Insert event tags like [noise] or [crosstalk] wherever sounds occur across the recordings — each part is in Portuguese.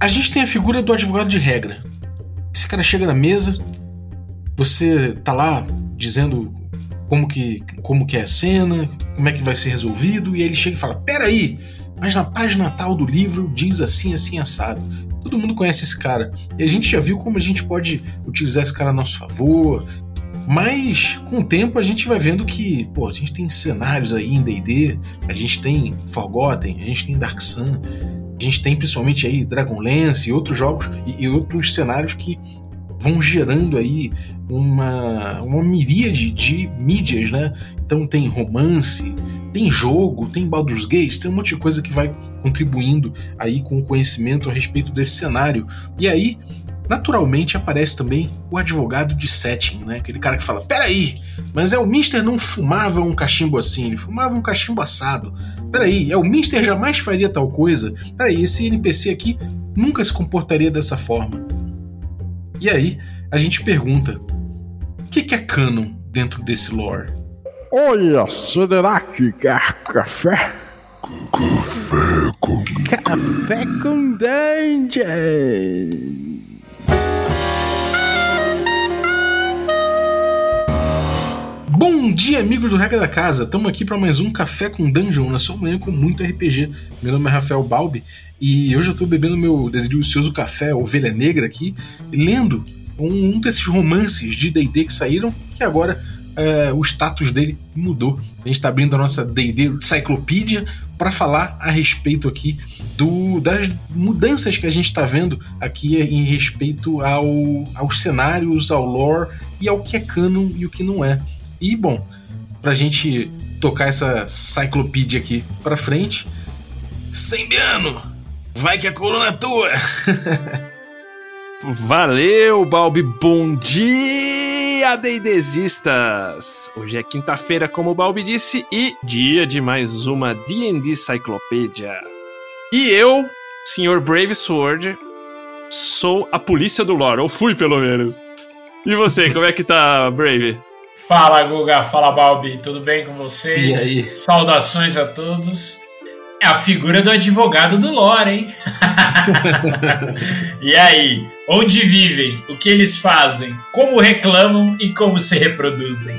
a gente tem a figura do advogado de regra. Esse cara chega na mesa, você tá lá dizendo como que, como que é a cena, como é que vai ser resolvido, e aí ele chega e fala: Peraí, mas na página tal do livro diz assim, assim, assado. Todo mundo conhece esse cara. E a gente já viu como a gente pode utilizar esse cara a nosso favor. Mas com o tempo a gente vai vendo que, pô, a gente tem cenários aí em D&D, a gente tem Forgotten, a gente tem Dark Sun, a gente tem principalmente aí Dragonlance e outros jogos e, e outros cenários que vão gerando aí uma, uma miríade de mídias, né? Então tem romance, tem jogo, tem Baldur's Gate, tem um monte de coisa que vai contribuindo aí com o conhecimento a respeito desse cenário. E aí, naturalmente, aparece também o advogado de setting, né? Aquele cara que fala: peraí, mas é o Mister não fumava um cachimbo assim, ele fumava um cachimbo assado. Peraí, é o Mister jamais faria tal coisa. Peraí, esse NPC aqui nunca se comportaria dessa forma. E aí, a gente pergunta: o que, que é canon dentro desse lore? Olha, será que quer café? Café com Café com Dungeon! Bom dia, amigos do Regra da Casa! Estamos aqui para mais um Café com Dungeon na sua manhã com muito RPG. Meu nome é Rafael Balbi e hoje eu estou bebendo meu delicioso café Ovelha Negra aqui, lendo um, um desses romances de D&D que saíram, que agora é, o status dele mudou. A gente está abrindo a nossa D&D Encyclopedia para falar a respeito aqui do, das mudanças que a gente está vendo aqui em respeito ao, aos cenários, ao lore e ao que é canon e o que não é. E bom, pra gente tocar essa Cyclopedia aqui pra frente, Sembiano, vai que a coluna é tua! [laughs] Valeu, Balbi. Bom dia, Deidesistas! Hoje é quinta-feira, como o Balbi disse, e dia de mais uma D&D Cyclopedia. E eu, Sr. Brave Sword, sou a polícia do lore, ou fui pelo menos. E você, como é que tá, Brave? Fala, Guga. Fala, Balbi. Tudo bem com vocês? E aí? Saudações a todos. É a figura do advogado do lore, hein? [laughs] e aí? Onde vivem? O que eles fazem? Como reclamam e como se reproduzem?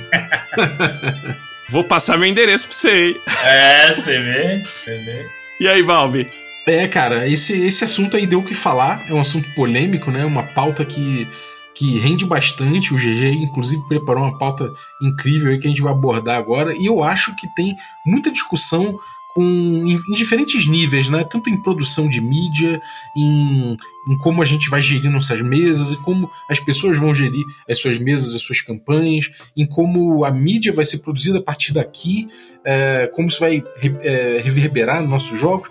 [laughs] Vou passar meu endereço pra você, hein? É, você vê? Você vê? E aí, Balbi? É, cara, esse, esse assunto aí deu o que falar, é um assunto polêmico, né? Uma pauta que, que rende bastante. O GG, inclusive, preparou uma pauta incrível que a gente vai abordar agora. E eu acho que tem muita discussão com, em, em diferentes níveis, né? Tanto em produção de mídia, em, em como a gente vai gerir nossas mesas, e como as pessoas vão gerir as suas mesas, as suas campanhas, em como a mídia vai ser produzida a partir daqui, é, como isso vai re- é, reverberar nos nossos jogos.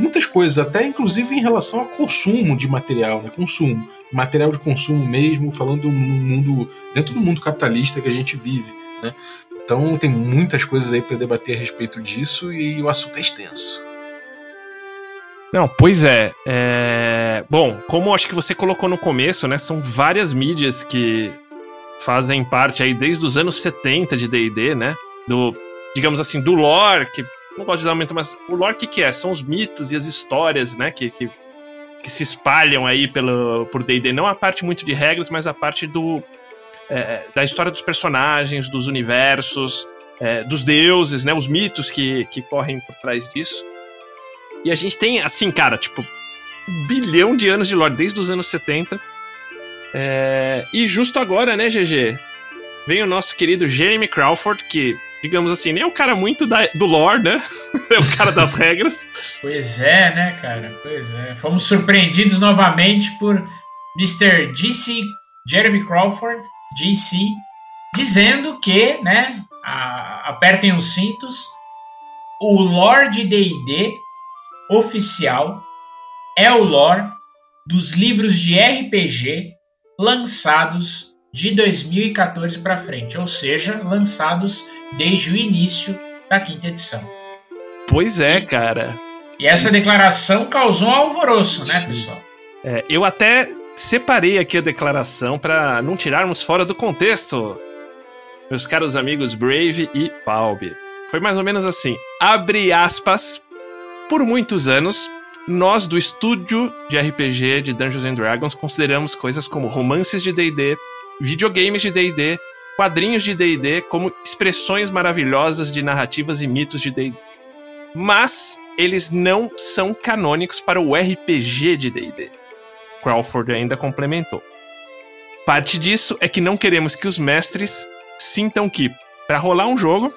Muitas coisas, até inclusive em relação ao consumo de material, né? Consumo. Material de consumo mesmo, falando do mundo. dentro do mundo capitalista que a gente vive, né? Então tem muitas coisas aí para debater a respeito disso e o assunto é extenso. Não, pois é, é. Bom, como acho que você colocou no começo, né? São várias mídias que fazem parte aí desde os anos 70 de DD, né? Do, digamos assim, do lore, que não gosto de dar muito, mas o lore que, que é? São os mitos e as histórias, né? Que, que, que se espalham aí pelo, por DD. Não a parte muito de regras, mas a parte do. é, da história dos personagens, dos universos, é, dos deuses, né? Os mitos que, que correm por trás disso. E a gente tem, assim, cara, tipo, um bilhão de anos de lore, desde os anos 70. É, E justo agora, né, GG? Vem o nosso querido Jeremy Crawford, que, digamos assim, nem é o cara muito da- do lore, né? [laughs] É o cara das regras. Pois é, né, cara? Pois é. Fomos surpreendidos novamente por Mr. GC Jeremy Crawford, GC, dizendo que, né, a- apertem os cintos, o lore de D&D oficial é o lore dos livros de RPG lançados de 2014 para frente, ou seja, lançados desde o início da quinta edição. Pois é, cara. E essa Isso. declaração causou um alvoroço, né, Sim. pessoal? É, eu até separei aqui a declaração para não tirarmos fora do contexto. Meus caros amigos Brave e Palby. Foi mais ou menos assim. Abre aspas. Por muitos anos, nós do estúdio de RPG de Dungeons and Dragons consideramos coisas como romances de D&D, videogames de D&D, quadrinhos de D&D como expressões maravilhosas de narrativas e mitos de D&D. Mas eles não são canônicos para o RPG de D&D. Crawford ainda complementou. Parte disso é que não queremos que os mestres sintam que, para rolar um jogo,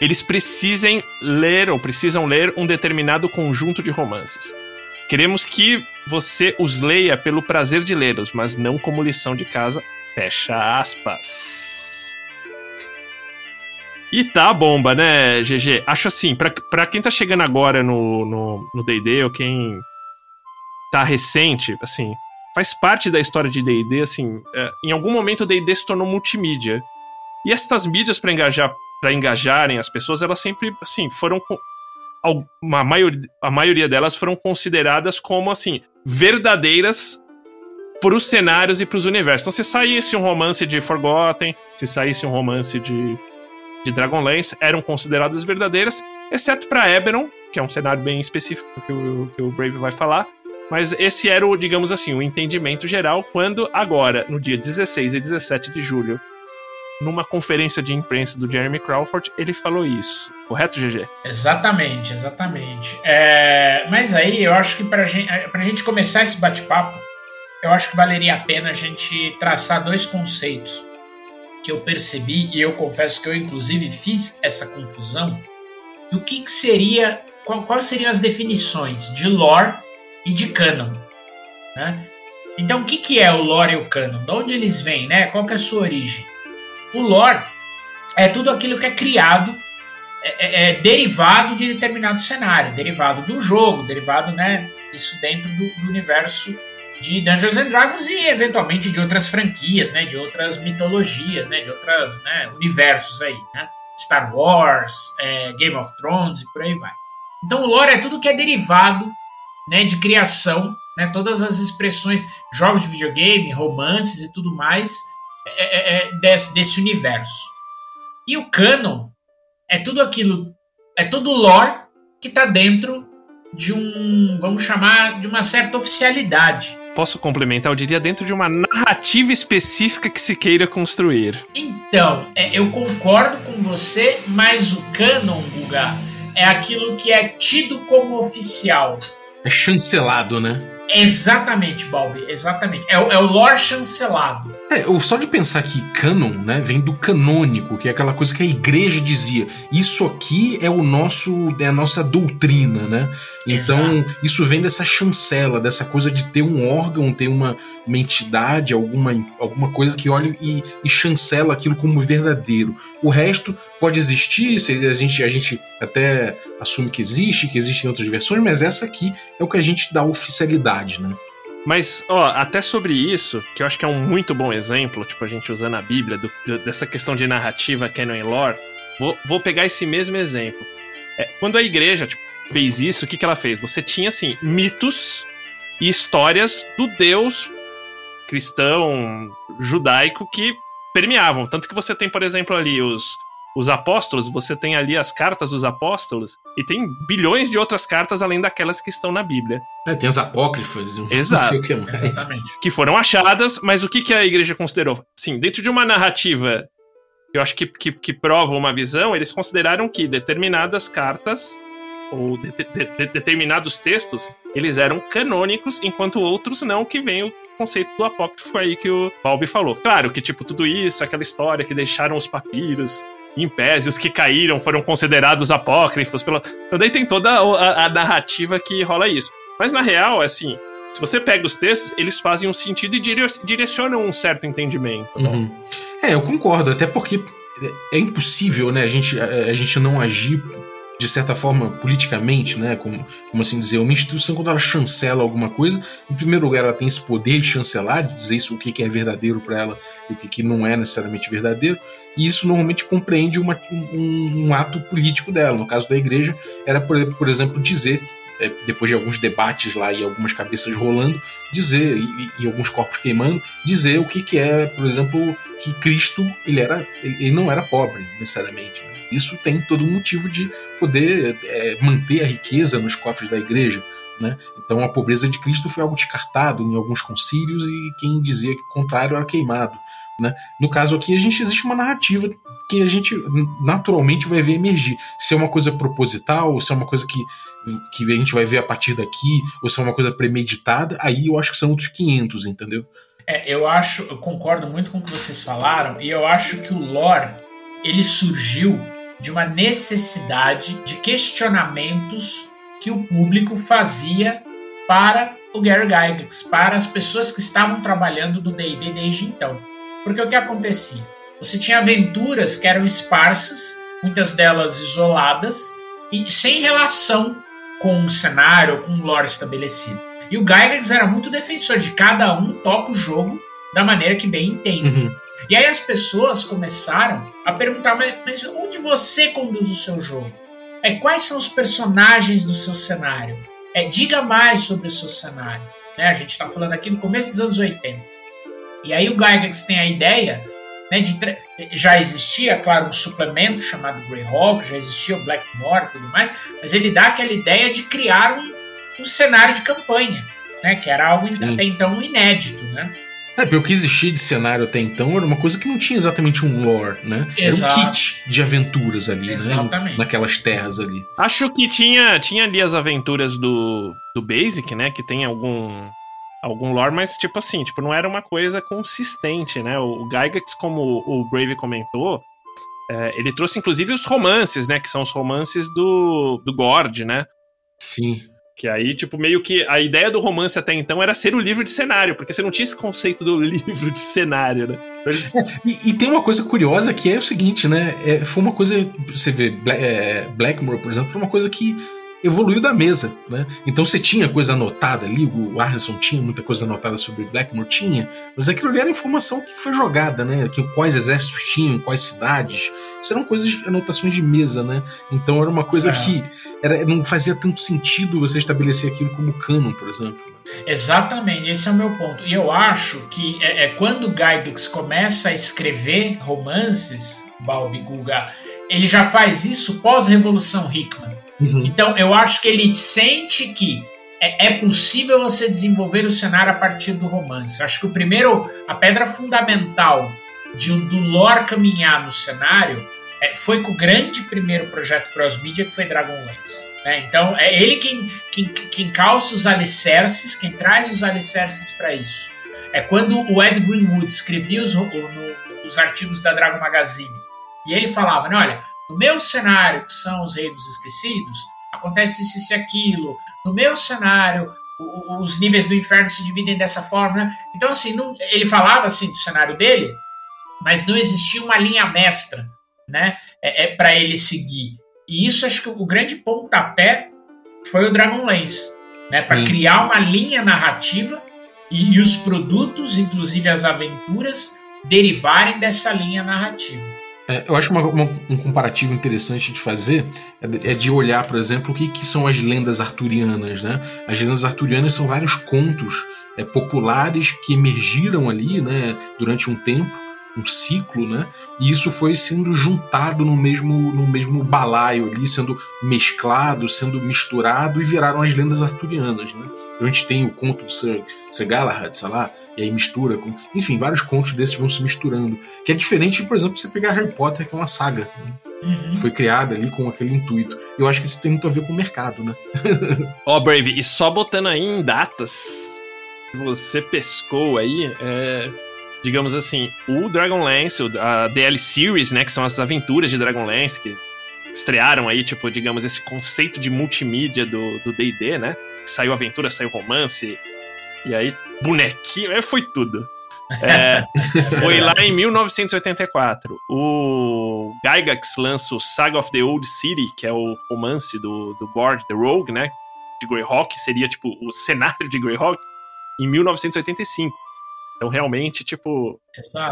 eles precisem ler ou precisam ler um determinado conjunto de romances. Queremos que você os leia pelo prazer de lê-los, mas não como lição de casa. Fecha aspas. E tá bomba, né, GG? Acho assim, pra, pra quem tá chegando agora no D&D, no, ou quem tá recente, assim, faz parte da história de D&D, assim, é, em algum momento o D&D se tornou multimídia. E estas mídias para engajar para engajarem as pessoas, elas sempre, assim, foram. Uma maioria, a maioria delas foram consideradas como, assim, verdadeiras para os cenários e para os universos. Então, se saísse um romance de Forgotten, se saísse um romance de, de Dragonlance, eram consideradas verdadeiras, exceto para Eberron, que é um cenário bem específico que o, que o Brave vai falar. Mas esse era o, digamos assim, o entendimento geral quando agora, no dia 16 e 17 de julho, numa conferência de imprensa do Jeremy Crawford, ele falou isso. Correto, GG? Exatamente, exatamente. É, mas aí eu acho que para gente, a gente começar esse bate-papo, eu acho que valeria a pena a gente traçar dois conceitos que eu percebi, e eu confesso que eu inclusive fiz essa confusão, do que, que seria, qual, quais seriam as definições de lore e de canon. Né? Então, o que, que é o lore e o canon? De onde eles vêm? Né? Qual que é a sua origem? O lore é tudo aquilo que é criado, é, é, é derivado de determinado cenário, derivado de um jogo, derivado, né, isso dentro do, do, universo de Dungeons and Dragons e eventualmente de outras franquias, né, de outras mitologias, né, de outros né, universos aí, né? Star Wars, é, Game of Thrones e por aí vai. Então o lore é tudo que é derivado, né, de criação, né, todas as expressões, jogos de videogame, romances e tudo mais é, é, é, desse, desse universo. E o canon é tudo aquilo, é todo lore que está dentro de um, vamos chamar, de uma certa oficialidade. Posso complementar? Eu diria dentro de uma narrativa específica que se queira construir. Então, é, eu concordo com você, mas o canon, Guga, é aquilo que é tido como oficial. É chancelado, né? Exatamente, Balbi, exatamente. É, é o lore chancelado. É, só de pensar que canon, né, vem do canônico, que é aquela coisa que a igreja dizia. Isso aqui é o nosso, é a nossa doutrina, né? Então, Exato. isso vem dessa chancela, dessa coisa de ter um órgão, ter uma, uma entidade, alguma, alguma coisa que olha e, e chancela aquilo como verdadeiro. O resto pode existir, a gente, a gente até assume que existe, que existem outras versões, mas essa aqui é o que a gente dá oficialidade, né? Mas, ó, até sobre isso, que eu acho que é um muito bom exemplo, tipo, a gente usando a Bíblia, do, do, dessa questão de narrativa canon e lore, vou, vou pegar esse mesmo exemplo. É, quando a igreja tipo, fez isso, o que, que ela fez? Você tinha, assim, mitos e histórias do Deus cristão, judaico, que permeavam. Tanto que você tem, por exemplo, ali os os apóstolos, você tem ali as cartas dos apóstolos e tem bilhões de outras cartas além daquelas que estão na Bíblia. É, tem as apócrifas, Exato. que Exatamente. Que foram achadas, mas o que, que a igreja considerou? Sim, dentro de uma narrativa eu acho que, que, que prova uma visão, eles consideraram que determinadas cartas ou de, de, de, determinados textos, eles eram canônicos, enquanto outros não, que vem o conceito do apócrifo aí que o Balbi falou. Claro que, tipo, tudo isso, aquela história que deixaram os papiros em pés, e os que caíram foram considerados apócrifos. Pela... Então daí tem toda a, a, narrativa que rola isso. Mas na real, é assim, se você pega os textos, eles fazem um sentido e direcionam um certo entendimento. Uhum. É, eu concordo, até porque é impossível, né, a gente, a, a gente não agir de certa forma, politicamente, né? Como, como assim dizer, uma instituição, quando ela chancela alguma coisa, em primeiro lugar, ela tem esse poder de chancelar, de dizer isso, o que, que é verdadeiro para ela e o que, que não é necessariamente verdadeiro, e isso normalmente compreende uma, um, um, ato político dela. No caso da igreja, era, por, por exemplo, dizer. É, depois de alguns debates lá e algumas cabeças rolando, dizer, e, e, alguns corpos queimando, dizer o que, que é, por exemplo, que Cristo ele era ele não era pobre necessariamente. Né? Isso tem todo um motivo de poder é, manter a riqueza nos cofres da igreja. Né? Então a pobreza de Cristo foi algo descartado em alguns concílios e quem dizia que o contrário era queimado. Né? No caso aqui, a gente existe uma narrativa que a gente naturalmente vai ver emergir. Se é uma coisa proposital, se é uma coisa que, que a gente vai ver a partir daqui, ou se é uma coisa premeditada, aí eu acho que são outros 500, entendeu? É, eu acho, eu concordo muito com o que vocês falaram, e eu acho que o lore ele surgiu de uma necessidade de questionamentos que o público fazia para o Gary Gygax, para as pessoas que estavam trabalhando do D&D desde então. Porque o que acontecia? Você tinha aventuras que eram esparsas, muitas delas isoladas e sem relação com o cenário, com o lore estabelecido. E o Gygax era muito defensor de cada um toca o jogo da maneira que bem entende. Uhum. E aí as pessoas começaram a perguntar, mas, mas onde você conduz o seu jogo? É, quais são os personagens do seu cenário? É, diga mais sobre o seu cenário. Né? A gente está falando aqui no começo dos anos 80. E aí o Gygax tem a ideia né, de já existia, claro, um suplemento chamado Greyhawk, já existia o Blackmore e tudo mais, mas ele dá aquela ideia de criar um, um cenário de campanha, né, que era algo até então inédito, né? É, porque o que existia de cenário até então era uma coisa que não tinha exatamente um lore, né? Exato. Era um kit de aventuras ali, né? Exatamente. né? Naquelas terras ali. Acho que tinha, tinha ali as aventuras do, do Basic, né? Que tem algum algum lore, mas tipo assim, tipo, não era uma coisa consistente, né? O, Gygax, como o Brave comentou, é, ele trouxe inclusive os romances, né? Que são os romances do, do Gord, né? Sim. Que aí, tipo, meio que a ideia do romance até então era ser o livro de cenário, porque você não tinha esse conceito do [laughs] livro de cenário, né? e, e, tem uma coisa curiosa que é o seguinte, né? É, foi uma coisa. Você vê, é, Blackmore, por exemplo, foi uma coisa que evoluiu da mesa, né? Então você tinha coisa anotada ali, o Arneson tinha muita coisa anotada sobre Blackmore, tinha, mas aquilo ali era informação que foi jogada, né? Que quais exércitos tinham, quais cidades, isso eram coisas, anotações de mesa, né? Então era uma coisa é. que era, não fazia tanto sentido você estabelecer aquilo como canon, por exemplo. Exatamente, esse é o meu ponto. E eu acho que é, é quando Gygax começa a escrever romances, Balbi Guga, ele já faz isso pós-Revolução Hickman. Uhum. Então, eu acho que ele sente que é, é, possível você desenvolver o cenário a partir do romance. Eu acho que o primeiro, a pedra fundamental de, do lore caminhar no cenário é, foi com o grande primeiro projeto cross-media que foi Dragonlance. Né? Então, é ele quem, quem, quem calça os alicerces, quem traz os alicerces para isso. É quando o Ed Greenwood escrevia os, no, os artigos da Dragon Magazine e ele falava, né, olha, no meu cenário, que são os reinos esquecidos, acontece isso e aquilo. No meu cenário, os níveis do inferno se dividem dessa forma. Né? Então, assim, não, ele falava assim do cenário dele, mas não existia uma linha mestra né, é, é para ele seguir. E isso acho que o grande pontapé foi o Dragonlance, né, para criar uma linha narrativa e, e os produtos, inclusive as aventuras, derivarem dessa linha narrativa. É, eu acho uma, uma, um comparativo interessante de fazer é, é de olhar, por exemplo, o que, que, são as lendas arturianas. Né? As lendas arturianas são vários contos é, populares que emergiram ali né, durante um tempo um ciclo, né? E isso foi sendo juntado no mesmo, no mesmo balaio ali, sendo mesclado, sendo misturado e viraram as lendas arturianas, né? Então a gente tem o conto de Sir, Sir Galahad, sei lá, e aí mistura com. Enfim, vários contos desses vão se misturando. Que é diferente, por exemplo, você pegar Harry Potter, que é uma saga. Né? Uhum. Foi criada ali com aquele intuito. Eu acho que isso tem muito a ver com o mercado, né? [laughs] Ó, oh, Brave, e só botando aí em datas que você pescou aí, é digamos assim, o Dragonlance, a DL Series, né, que são as aventuras de Dragonlance, que estrearam aí, tipo, digamos, esse conceito de multimídia do D&D, né? Saiu aventura, saiu romance, e aí bonequinho, é, foi tudo. É, [laughs] foi lá em 1984. O Gygax lança o Saga of the Old City, que é o romance do, do Gord the Rogue, né? De Greyhawk, seria tipo o cenário de Greyhawk, em 1985. Então, realmente, tipo.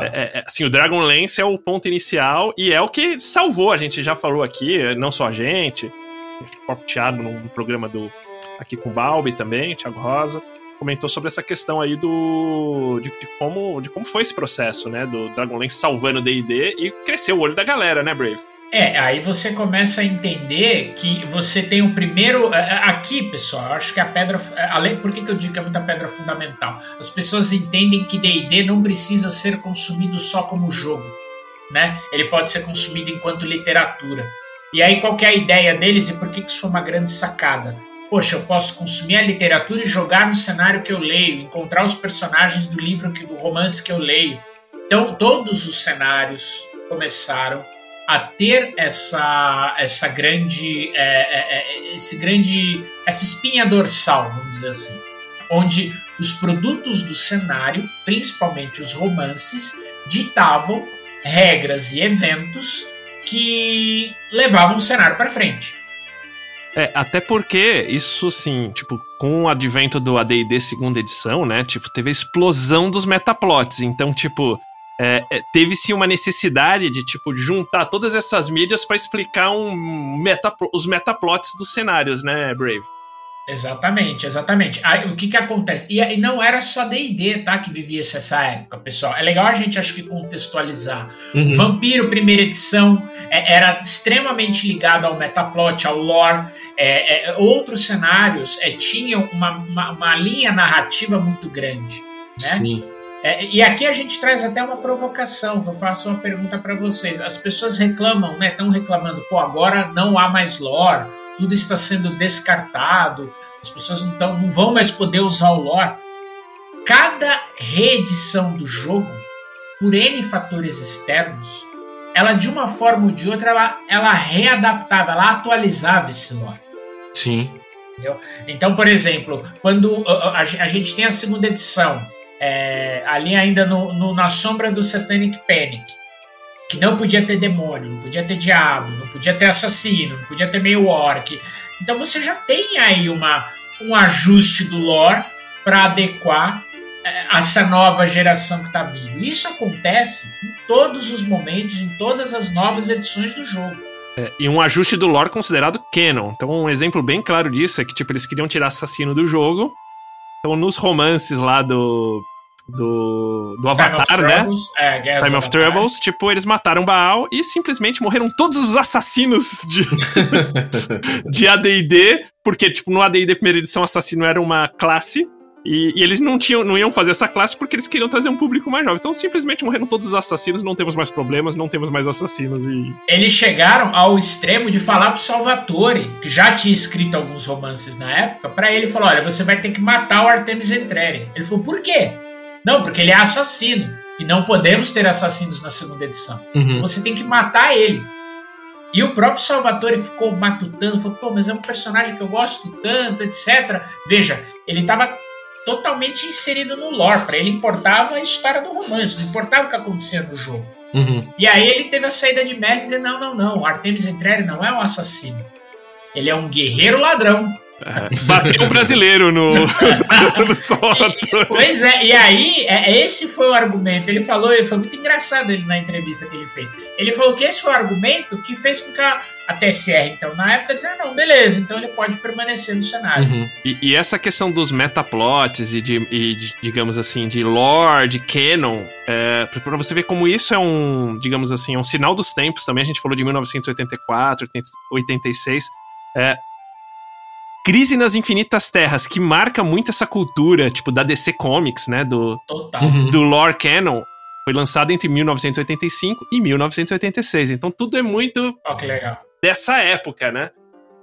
É, é, é, assim, o Dragonlance é o ponto inicial e é o que salvou. A gente já falou aqui, não só a gente, o próprio Thiago, num programa do. Aqui com o Balbi também, Thiago Rosa, comentou sobre essa questão aí do. De, de como, de como foi esse processo, né? Do Dragonlance salvando o DD e cresceu o olho da galera, né, Brave? É, aí você começa a entender que você tem o primeiro. é, é, Aqui, pessoal, acho que a pedra. é, Além, por que, que eu digo que é muita pedra fundamental? As pessoas entendem que DD não precisa ser consumido só como jogo. Né? Ele pode ser consumido enquanto literatura. E aí, qual é a ideia deles e por que, que isso foi uma grande sacada? Poxa, eu posso consumir a literatura e jogar no cenário que eu leio, encontrar os personagens do livro, que, do romance que eu leio. Então, todos os cenários começaram a ter essa essa grande é, é, é, esse grande essa espinha dorsal vamos dizer assim onde os produtos do cenário principalmente os romances ditavam regras e eventos que levavam o cenário para frente É, até porque isso, assim, tipo, com o advento do AD&D segunda edição, né, tipo, teve a explosão dos metaplots. Então, tipo, é, é, teve-se uma necessidade de, tipo, juntar todas essas mídias pra explicar um metaplo- os metaplots dos cenários, né, Brave? Exatamente, exatamente. Aí, o que que acontece? E, e não era só D&D, tá, que vivia essa- essa época, pessoal. É legal a gente, acho que, contextualizar. Uhum. Vampiro, primeira edição, é, era extremamente ligado ao metaplot, ao lore. É, é, outros cenários é, tinham uma, uma, uma linha narrativa muito grande. Né? É, e aqui a gente traz até uma provocação, que eu faço uma pergunta para vocês. As pessoas reclamam, né? Estão reclamando, pô, agora não há mais lore, tudo está sendo descartado, as pessoas não, tão, não vão mais poder usar o lore. Cada reedição do jogo, por N fatores externos, ela de uma forma ou de outra, ela, ela readaptava, ela atualizava esse lore. Sim. Então, por exemplo, quando uh, a, a gente tem a segunda edição, é, ali ainda no, no- na sombra do Satanic Panic, que não podia ter demônio, não podia ter diabo, não podia ter assassino, não podia ter meio orc. Então você já tem aí uma, um ajuste do lore para adequar é, essa nova geração que está vindo. Isso acontece em todos os momentos, em todas as novas edições do jogo. É, e um ajuste do lore considerado canon. Então, um exemplo bem claro disso é que, tipo, eles queriam tirar assassino do jogo. Então, nos romances lá do. Do, do Avatar, Time né? Troubles, é, Guerra dos Time of Avatares. Troubles, tipo, eles mataram Baal e simplesmente morreram todos os assassinos de, [laughs] de AD&D, porque, tipo, no AD&D primeira edição, assassino era uma classe, e, e eles não, tinham, não iam fazer essa classe porque eles queriam trazer um público mais jovem. Então, simplesmente morreram todos os assassinos, não temos mais problemas, não temos mais assassinos, e... Eles chegaram ao extremo de falar pro Salvatore, que já tinha escrito alguns romances na época, pra ele falar: olha, você vai ter que matar o Artemis Entreri. Ele falou: por quê? Não, porque ele é assassino. E não podemos ter assassinos na segunda edição. Uhum. Você tem que matar ele. E o próprio Salvatore ficou matutando, falou: pô, mas é um personagem que eu gosto tanto, etc. Veja, ele estava totalmente inserido no lore. Pra ele importava a história do romance, não importava o que acontecia no jogo. Uhum. E aí ele teve a saída de mestre e dizer, não, não, não, o Artemis Entreri não é um assassino. Ele é um guerreiro ladrão. Bateu o brasileiro no, [laughs] no pois é, e aí, é, esse foi o argumento. Ele falou, e foi muito engraçado ele na entrevista que ele fez. Ele falou que esse foi o argumento que fez com que a, a TSR, então, na época, dizia, não, beleza, então ele pode permanecer no cenário. Uhum. E, e essa questão dos metaplots e de, e de, digamos assim, de lore, de canon, é, pra- pra você ver como isso é um, digamos assim, é um sinal dos tempos também. A gente falou de 1984, 80, 86. É, Crise nas Infinitas Terras, que marca muito essa cultura, tipo, da DC Comics, né? Do, Total. Uhum. do lore canon. Foi lançado entre 1985 e 1986. Então tudo é muito Ó, que legal. dessa época, né?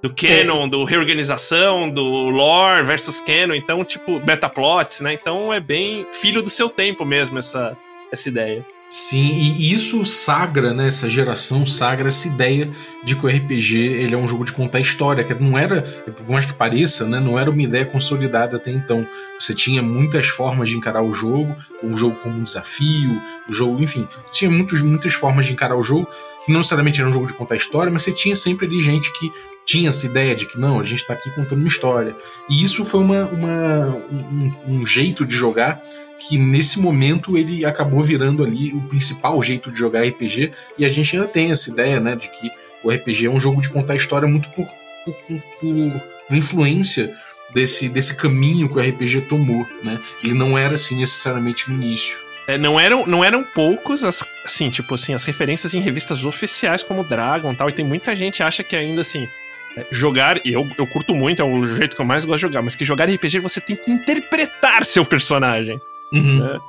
Do canon, do reorganização, do lore versus canon. Então, tipo, metaplots, né? Então é bem filho do seu tempo mesmo essa, essa ideia. Sim, e isso sagra, né? Essa geração sagra essa ideia de que o RPG ele é um jogo de contar história, que não era, por mais que pareça, né? Não era uma ideia consolidada até então. Você tinha muitas formas de encarar o jogo, o jogo como um desafio, o jogo, enfim, tinha muitos, muitas formas de encarar o jogo, que não necessariamente era um jogo de contar história, mas você tinha sempre ali gente que tinha essa ideia de que não, a gente tá aqui contando uma história. E isso foi uma, uma um, um jeito de jogar que nesse momento ele acabou virando ali o principal jeito de jogar RPG e a gente ainda tem essa ideia, né, de que o RPG é um jogo de contar história muito por, por, por- influência desse, desse caminho que o RPG tomou, né? Ele não era assim necessariamente no início. é, não, eram, não eram poucos, as, assim, tipo assim, as referências em revistas oficiais como Dragon tal, e tem muita gente acha que ainda, assim, é, jogar, e eu, eu curto muito, é o jeito que eu mais gosto de jogar, mas que jogar RPG você tem que interpretar seu personagem. Uhum. né?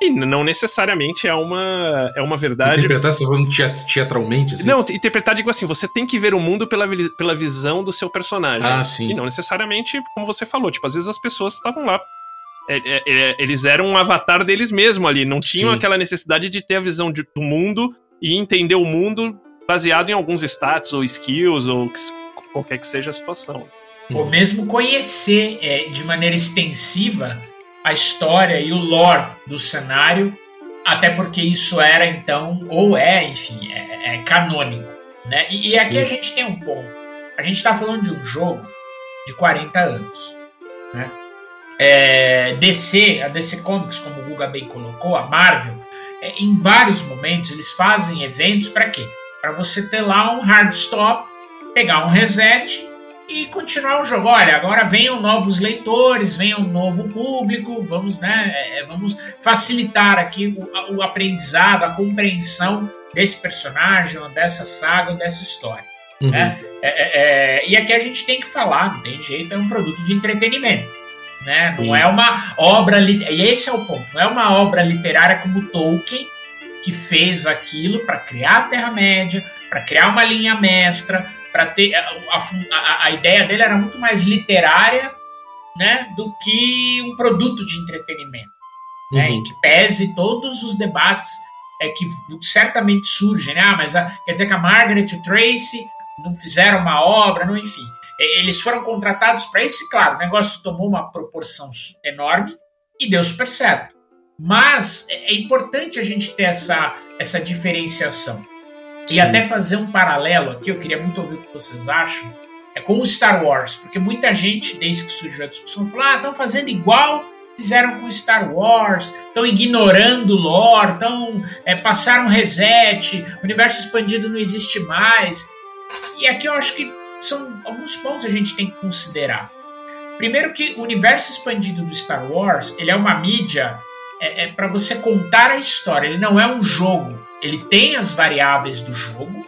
E não necessariamente é uma, é uma verdade. Interpretar, você falando teat- teatralmente, assim? Não, interpretar, digo assim, você tem que ver o mundo pela, vi- pela visão do seu personagem. Ah, sim. E não necessariamente, como você falou, tipo, às vezes as pessoas estavam lá. é, é, é, eles eram um avatar deles mesmo ali, não tinham Sim. aquela necessidade de ter a visão de- do mundo e entender o mundo baseado em alguns status ou skills ou que qualquer que seja a situação. Ou mesmo conhecer é, de maneira extensiva a história e o lore do cenário, até porque isso era então, ou é, enfim, é, é canônico. Né? E, e aqui a gente tem um ponto. A gente está falando de um jogo de 40 anos. Né? É, DC, a DC Comics, como o Guga bem colocou, a Marvel, é, em vários momentos eles fazem eventos para quê? Para você ter lá um hard stop, pegar um reset e continuar o jogo. Olha, agora venham novos leitores, venham um novo público, vamos, né, é, vamos facilitar aqui o, o aprendizado, a compreensão desse personagem, dessa saga, dessa história. Uhum. né? É, é, é, e aqui a gente tem que falar, não tem jeito, é um produto de entretenimento. Né? Não Sim. é uma obra. E esse é o ponto. Não é uma obra literária como Tolkien, que fez aquilo para criar a Terra-média, para criar uma linha mestra, para ter. A, a- a- a ideia dele era muito mais literária né, do que um produto de entretenimento né, Uhum. em que pese todos os debates é, que certamente surgem, né? Ah, mas a- quer dizer que a Margaret e o Tracy não fizeram uma obra, não, enfim. Eles foram contratados para isso, e claro, o negócio tomou uma proporção enorme e deu super certo. Mas é é importante a gente ter essa, essa diferenciação. E Sim. até fazer um paralelo aqui, eu queria muito ouvir o que vocês acham, é com o Star Wars, porque muita gente, desde que surgiu a discussão, falou: ah, estão fazendo igual fizeram com Star Wars, estão ignorando o lore, tão, é, passaram reset, o universo expandido não existe mais. E aqui eu acho que são alguns pontos a gente tem que considerar. Primeiro que o universo expandido do Star Wars, ele é uma mídia é, para você contar a história, ele não é um jogo. Ele tem as variáveis do jogo,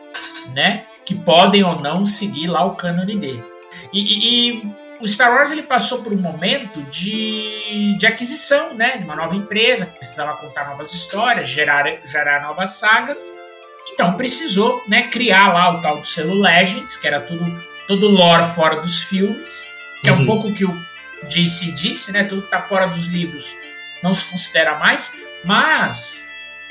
né, que podem ou não seguir lá o cânone dele. E, e- e o Star Wars ele passou por um momento de, de aquisição, né, de uma nova empresa que precisava contar novas histórias, gerar, gerar novas sagas. Então precisou, né, criar lá o tal do selo Legends, que era tudo todo lore fora dos filmes, que é um Uhum. pouco o que o DC disse, né, tudo que tá fora dos livros não se considera mais, mas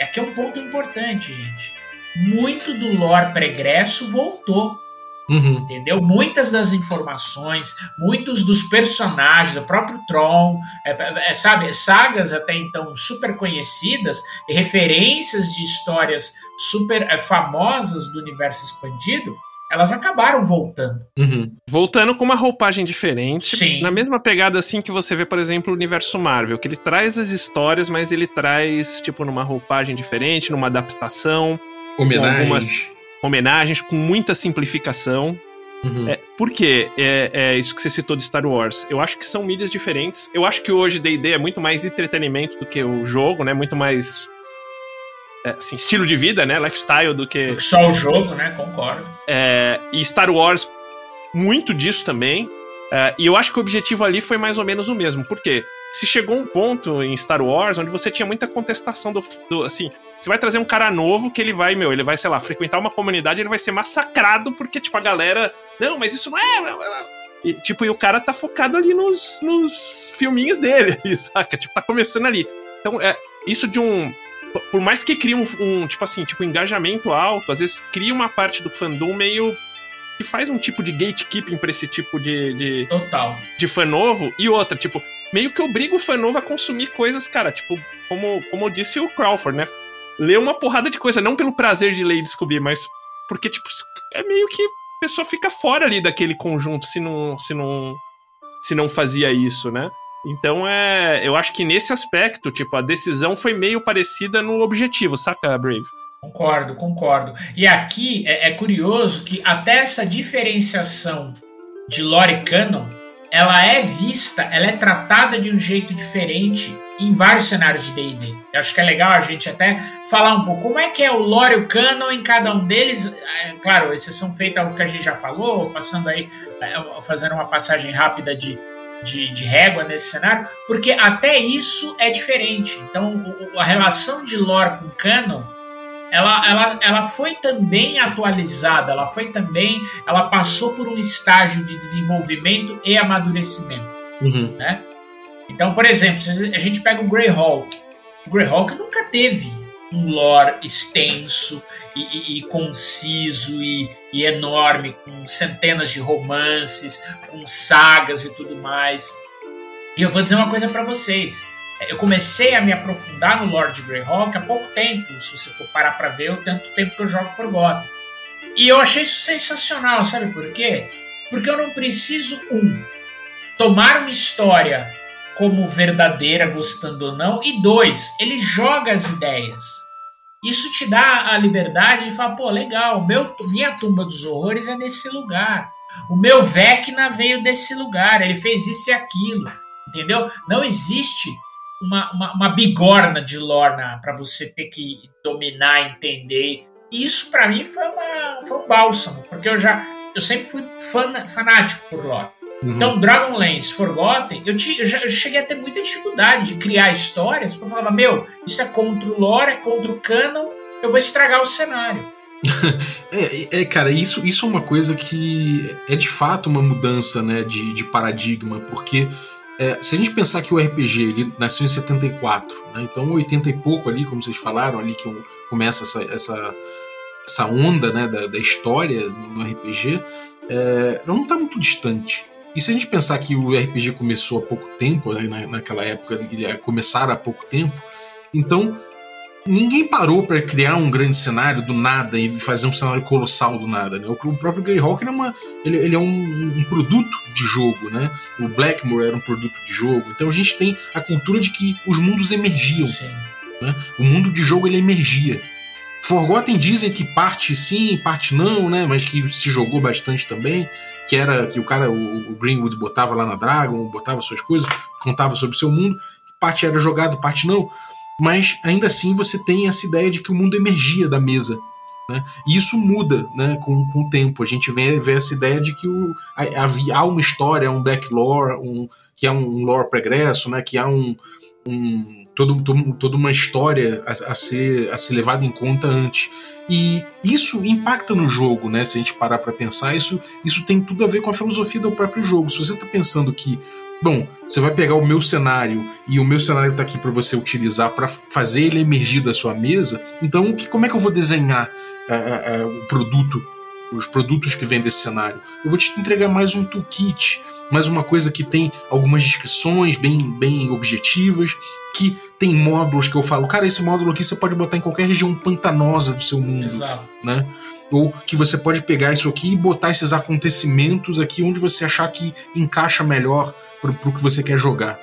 aqui é um ponto importante, gente. Muito do lore pregresso voltou Uhum. entendeu? Muitas das informações, muitos dos personagens, o próprio Tron, é, é, sabe, sagas até então super conhecidas, referências de histórias super é, famosas do universo expandido, elas acabaram voltando. Uhum. Voltando com uma roupagem diferente, Sim. na mesma pegada assim que você vê, por exemplo, o universo Marvel, que ele traz as histórias, mas ele traz, tipo, numa roupagem diferente, numa adaptação, Homenagem. algumas- homenagens, com muita simplificação. Uhum. É, por quê? É, é isso que você citou de Star Wars. Eu acho que são mídias diferentes. Eu acho que hoje D&D é muito mais entretenimento do que o jogo, né? Muito mais assim, estilo de vida, né? Lifestyle do que Do que só o jogo, né? Concordo. é, e Star Wars, muito disso também. É, e eu acho que o objetivo ali foi mais ou menos o mesmo. Por quê? Se chegou um ponto em Star Wars onde você tinha muita contestação do, do- assim, você vai trazer um cara novo que ele vai, meu, ele vai, sei lá, frequentar uma comunidade, ele vai ser massacrado porque tipo a galera, não, mas isso não é, não, não, não." E, tipo, e o cara tá focado ali nos, nos filminhos dele, ali, [laughs] saca? Tipo, tá começando ali. Então, é, isso de um por mais que crie um, um, tipo assim, tipo, engajamento alto, às vezes cria uma parte do fandom meio que faz um tipo de gatekeeping pra esse tipo de, de, Total. de fã novo, e outra, tipo, meio que obriga o fã novo a consumir coisas, cara, tipo, como, como disse o Crawford, né? Ler uma porrada de coisa, não pelo prazer de ler e descobrir, mas porque, tipo, é meio que a pessoa fica fora ali daquele conjunto se não, se não, se não fazia isso, né? Então é. Eu acho que nesse aspecto, tipo, a decisão foi meio parecida no objetivo, saca, Brave? Concordo, concordo. E aqui é, é curioso que até essa diferenciação de lore canon ela é vista, ela é tratada de um jeito diferente em vários cenários de D&D. Eu acho que é legal a gente até falar um pouco como é que é o lore, o canon em cada um deles. É, claro, exceção feita ao que a gente já falou, passando aí, é, fazendo uma passagem rápida de, de, de, régua nesse cenário, porque até isso é diferente. Então, a relação de lore com canon ela, ela, ela foi também atualizada, ela foi também, ela passou por um estágio de desenvolvimento e amadurecimento, uhum. né? Então, por exemplo, se a gente pega o Greyhawk, o Greyhawk nunca teve um lore extenso e, e, e conciso e, e, enorme, com centenas de romances, com sagas e tudo mais. E eu vou dizer uma coisa para vocês. Eu comecei a me aprofundar no Lord Greyhawk há pouco tempo, se você for parar para ver o tanto tempo que eu jogo Forgotten. E eu achei isso sensacional, sabe por quê? Porque eu não preciso, um, tomar uma história como verdadeira, gostando ou não, e dois, ele joga as ideias. Isso te dá a liberdade de falar, pô, legal, meu, minha tumba dos horrores é nesse lugar. O meu Vecna veio desse lugar, ele fez isso e aquilo. Entendeu? Não existe uma, uma, uma bigorna de Lorna para você ter que dominar, entender. E isso para mim foi, uma, foi um bálsamo, porque eu já eu sempre fui fan, fanático por lore. Uhum. Então, Dragonlance Forgotten, eu, te, eu, já, eu cheguei a ter muita dificuldade de criar histórias, porque eu falava, meu, isso é contra o lore, é contra o canon, eu vou estragar o cenário. [laughs] é, é, cara, isso, isso é uma coisa que é de fato uma mudança né, de, de paradigma, porque é, se a gente pensar que o RPG ele nasceu em 74, né, então 80 e pouco ali, como vocês falaram, ali que começa essa, essa, essa onda né, da, da história no RPG, é, não está muito distante. E se a gente pensar que o RPG começou há pouco tempo, né, naquela época, ele ia começar há pouco tempo, então ninguém parou para criar um grande cenário do nada e fazer um cenário colossal do nada. Né? O próprio Greyhawk é, uma, ele, ele é um, um, produto de jogo, né? O Blackmore era um produto de jogo. Então a gente tem a cultura de que os mundos emergiam. Né? O mundo de jogo ele emergia. Forgotten dizem que parte sim, parte não, né? Mas que se jogou bastante também. Que era que o cara, o, o Greenwood botava lá na Dragon, botava suas coisas, contava sobre o seu mundo. Parte era jogado, parte não mas ainda assim você tem essa ideia de que o mundo emergia da mesa. Né? E isso muda né, com, com o tempo. A gente vê, vê essa ideia de que o, há uma história, um black lore, um, que é um lore pregresso, né, que há um, um, todo, todo, toda uma história a, a, ser, a ser levada em conta antes. E isso impacta no jogo, né? Se a gente parar para pensar, isso, isso tem tudo a ver com a filosofia do próprio jogo. Se você está pensando que Bom, você vai pegar o meu cenário e o meu cenário está aqui para você utilizar para fazer ele emergir da sua mesa. Então, que, como é que eu vou desenhar uh, uh, o produto, os produtos que vêm desse cenário? Eu vou te entregar mais um toolkit, mais uma coisa que tem algumas descrições bem, bem objetivas, que tem módulos que eu falo, cara, esse módulo aqui você pode botar em qualquer região pantanosa do seu mundo, Exato. né? ou que você pode pegar isso aqui e botar esses acontecimentos aqui onde você achar que encaixa melhor para o que você quer jogar.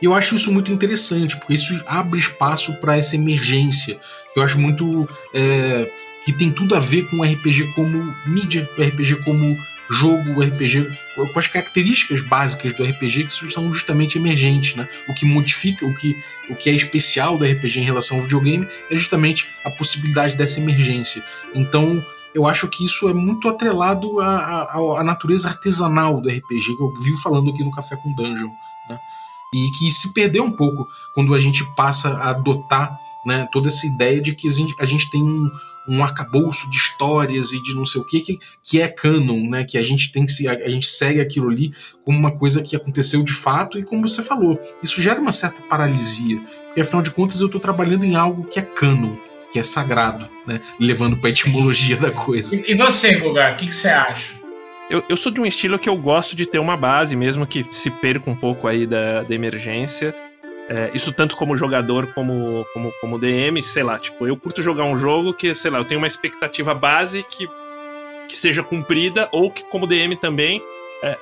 E eu acho isso muito interessante, porque isso abre espaço para essa emergência, que eu acho muito. É, que tem tudo a ver com o RPG como mídia, o RPG como jogo, RPG, com as características básicas do RPG que são justamente emergentes, né? O que modifica, o que, o que é especial do RPG em relação ao videogame é justamente a possibilidade dessa emergência. Então, eu acho que isso é muito atrelado à, à, à natureza artesanal do RPG, que eu vivo falando aqui no Café com Dungeon, né? E que se perdeu um pouco quando a gente passa a adotar né, toda essa ideia de que a gente tem um, um arcabouço de histórias e de não sei o que, que, que é canon, né? Que a gente tem que se, a, a, gente segue aquilo ali como uma coisa que aconteceu de fato e como você falou, isso gera uma certa paralisia, porque afinal de contas eu estou trabalhando em algo que é canon, que é sagrado, né? Levando para a etimologia da coisa. E, e você, Guga, o que, que você acha? Eu, eu, sou de um estilo que eu gosto de ter uma base, mesmo que se perca um pouco aí da, da emergência. É, isso tanto como jogador como, como, como DM, sei lá, tipo, eu curto jogar um jogo que, sei lá, eu tenho uma expectativa base que, que seja cumprida, ou que como DM também é,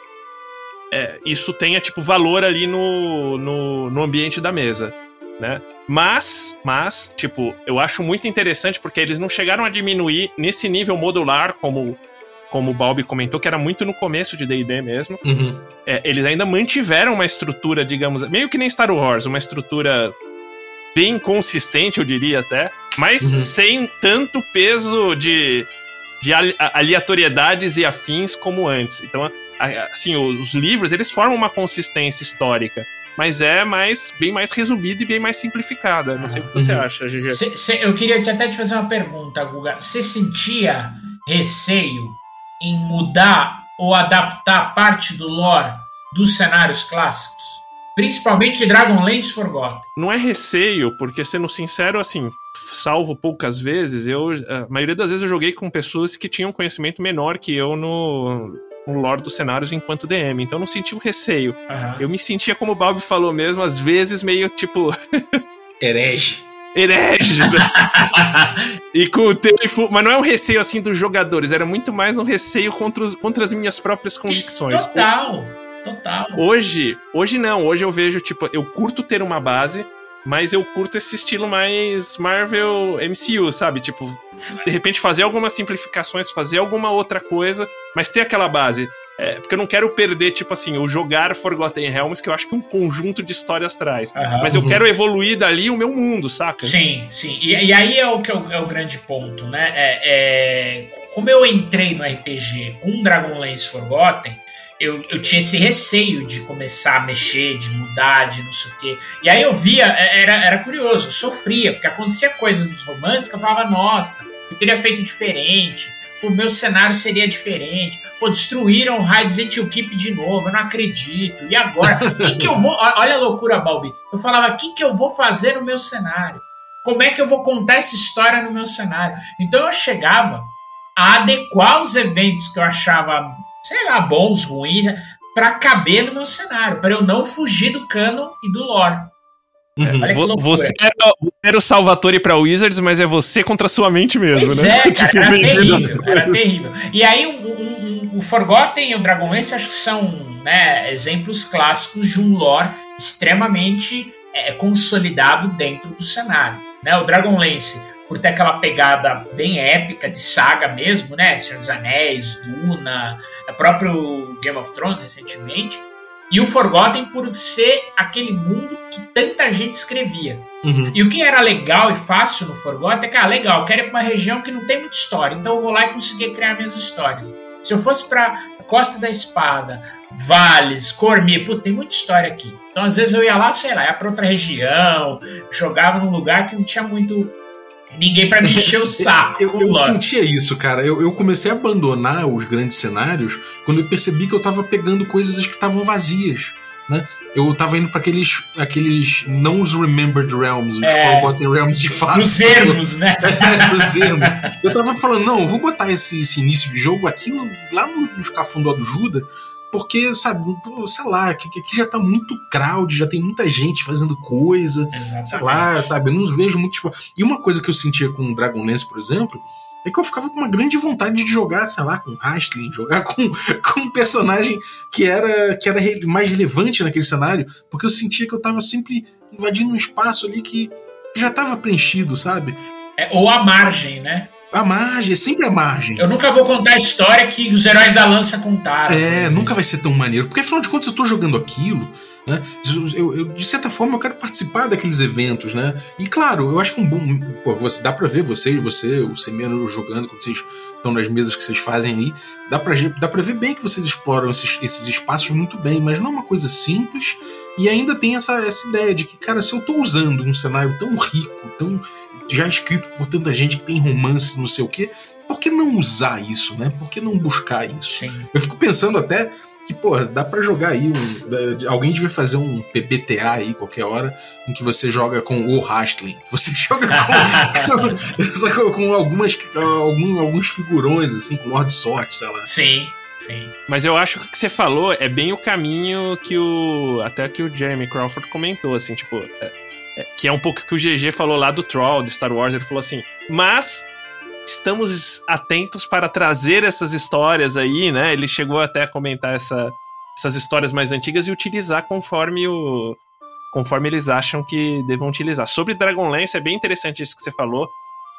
é, isso tenha, tipo, valor ali no, no, no ambiente da mesa, né? Mas, mas, tipo, eu acho muito interessante porque eles não chegaram a diminuir nesse nível modular como como o Balbi comentou, que era muito no começo de D&D mesmo. Uhum. É, eles ainda mantiveram uma estrutura, digamos, meio que nem Star Wars, uma estrutura bem consistente, eu diria até, mas Uhum. sem tanto peso de, de aleatoriedades e afins como antes. Então, assim, os, os livros, eles formam uma consistência histórica, mas é mais bem mais resumida e bem mais simplificada. Não sei o que você Uhum. acha, GG. Eu queria até te fazer uma pergunta, Guga. Você sentia receio em mudar ou adaptar parte do lore dos cenários clássicos? Principalmente Dragonlance Forgotten. Não é receio, porque sendo sincero, assim, salvo poucas vezes, eu a maioria das vezes eu joguei com pessoas que tinham conhecimento menor que eu no, no lore dos cenários enquanto DM, então eu não senti o receio. Aham. Eu me sentia, como o Bob falou mesmo, às vezes meio tipo [laughs] Herege. Herege. né? [laughs] e com o tempo, mas não é um receio assim dos jogadores, era muito mais um receio contra, os- contra as minhas próprias convicções. Total, total. Hoje, hoje não. Hoje eu vejo, tipo, eu curto ter uma base, mas eu curto esse estilo mais Marvel MCU, sabe? Tipo, de repente fazer algumas simplificações, fazer alguma outra coisa, mas ter aquela base. É, porque eu não quero perder, tipo assim, o jogar Forgotten Realms, que eu acho que um conjunto de histórias traz. Aham. Mas eu Uhum. quero evoluir dali o meu mundo, saca? Sim, sim. E, e aí é o que é o, é o grande ponto, né? É, é- como eu entrei no RPG com Dragonlance Forgotten, eu, eu tinha esse receio de começar a mexer, de mudar, de não sei o quê. E aí eu via, é- era, era curioso, eu sofria, porque acontecia coisas nos romances que eu falava, nossa, eu teria feito diferente, o meu cenário seria diferente. Pô, destruíram o Hades Keep de novo, eu não acredito. E agora? O que, que eu vou. Olha a loucura, Balbi. Eu falava, o que, que eu vou fazer no meu cenário? Como é que eu vou contar essa história no meu cenário? Então eu chegava a adequar os eventos que eu achava, sei lá, bons, ruins, para caber no meu cenário, para eu não fugir do cano e do lore. Uhum. Você era, você era o Salvatore pra Wizards, mas é você contra sua mente mesmo, Pois né? é, [laughs] cara, era as terrível, era terrível. E aí o, o, o- o Forgotten e o Dragonlance acho que são né, exemplos clássicos de um lore extremamente é, consolidado dentro do cenário. Né? O Dragonlance, por ter aquela pegada bem épica de saga mesmo, né? Senhor dos Anéis, Duna, é próprio Game of Thrones recentemente. E o Forgotten por ser aquele mundo que tanta gente escrevia. Uhum. E o que era legal e fácil no Forgotten é que, ah, legal, eu quero ir pra uma região que não tem muita história, então eu vou lá e conseguir criar minhas histórias. Se eu fosse pra Costa da Espada, Vales, Cormier, tem muita história aqui. Então, às vezes eu ia lá, sei lá, ia pra outra região, jogava num lugar que não tinha muito. Ninguém pra me encher o [laughs] saco. Eu, eu sentia isso, cara. Eu, eu comecei a abandonar os grandes cenários quando eu percebi que eu tava pegando coisas que estavam vazias, né? Eu tava indo pra aqueles, aqueles não os Remembered Realms, os É. Forgotten Realms de fato. Dos ermos, né? [laughs] Dos ermos. [laughs] Eu tava falando, não, eu vou botar esse, esse início de jogo aqui no- lá no- Cafundó do Juda, porque, sabe, sei lá, que, aqui já tá muito crowd, já tem muita gente fazendo coisa, sei lá, sabe? Eu não vejo muito. Tipo... E uma coisa que eu sentia com Dragonlance, por exemplo, é que eu ficava com uma grande vontade de jogar, sei lá, com Rastlin, [laughs] jogar com, com um personagem que era, que era mais relevante naquele cenário, porque eu sentia que eu tava sempre invadindo um espaço ali que já tava preenchido, sabe? É, ou a margem, né? A margem, é sempre a margem. Eu nunca vou contar a história que os heróis da lança contaram. É, nunca vai ser tão maneiro. Porque afinal de contas eu tô jogando aquilo, né? Eu, eu- de certa forma eu quero participar daqueles eventos, né? E claro, eu acho que um bom. Pô, você, dá pra ver você e você, o Semeno jogando, quando vocês estão nas mesas que vocês fazem aí. Dá pra, dá pra ver bem que vocês exploram esses, esses espaços muito bem, mas não é uma coisa simples. E ainda tem essa, essa ideia de que, cara, se eu tô usando um cenário tão rico, tão já escrito por tanta gente que tem romance, não sei o quê, por que não usar isso, né? Por que não buscar isso? Sim. Eu fico pensando até que, pô, dá pra jogar aí um. Alguém devia fazer um PBTA aí qualquer hora em que você joga com o Rastling. [laughs] Você joga com, [laughs] com, com algumas, algum, alguns figurões, assim, com Lord Sorte, sei lá. Sim, sim. Mas eu acho que o que você falou é bem o caminho que o. Até que o Jeremy Crawford comentou, assim, tipo. É- que é um pouco que o GG falou lá do Troll, do Star Wars. Ele falou assim, mas estamos atentos para trazer essas histórias aí, né? Ele chegou até a comentar essa, essas histórias mais antigas e utilizar conforme o. Conforme eles acham que devam utilizar. Sobre Dragonlance, é bem interessante isso que você falou,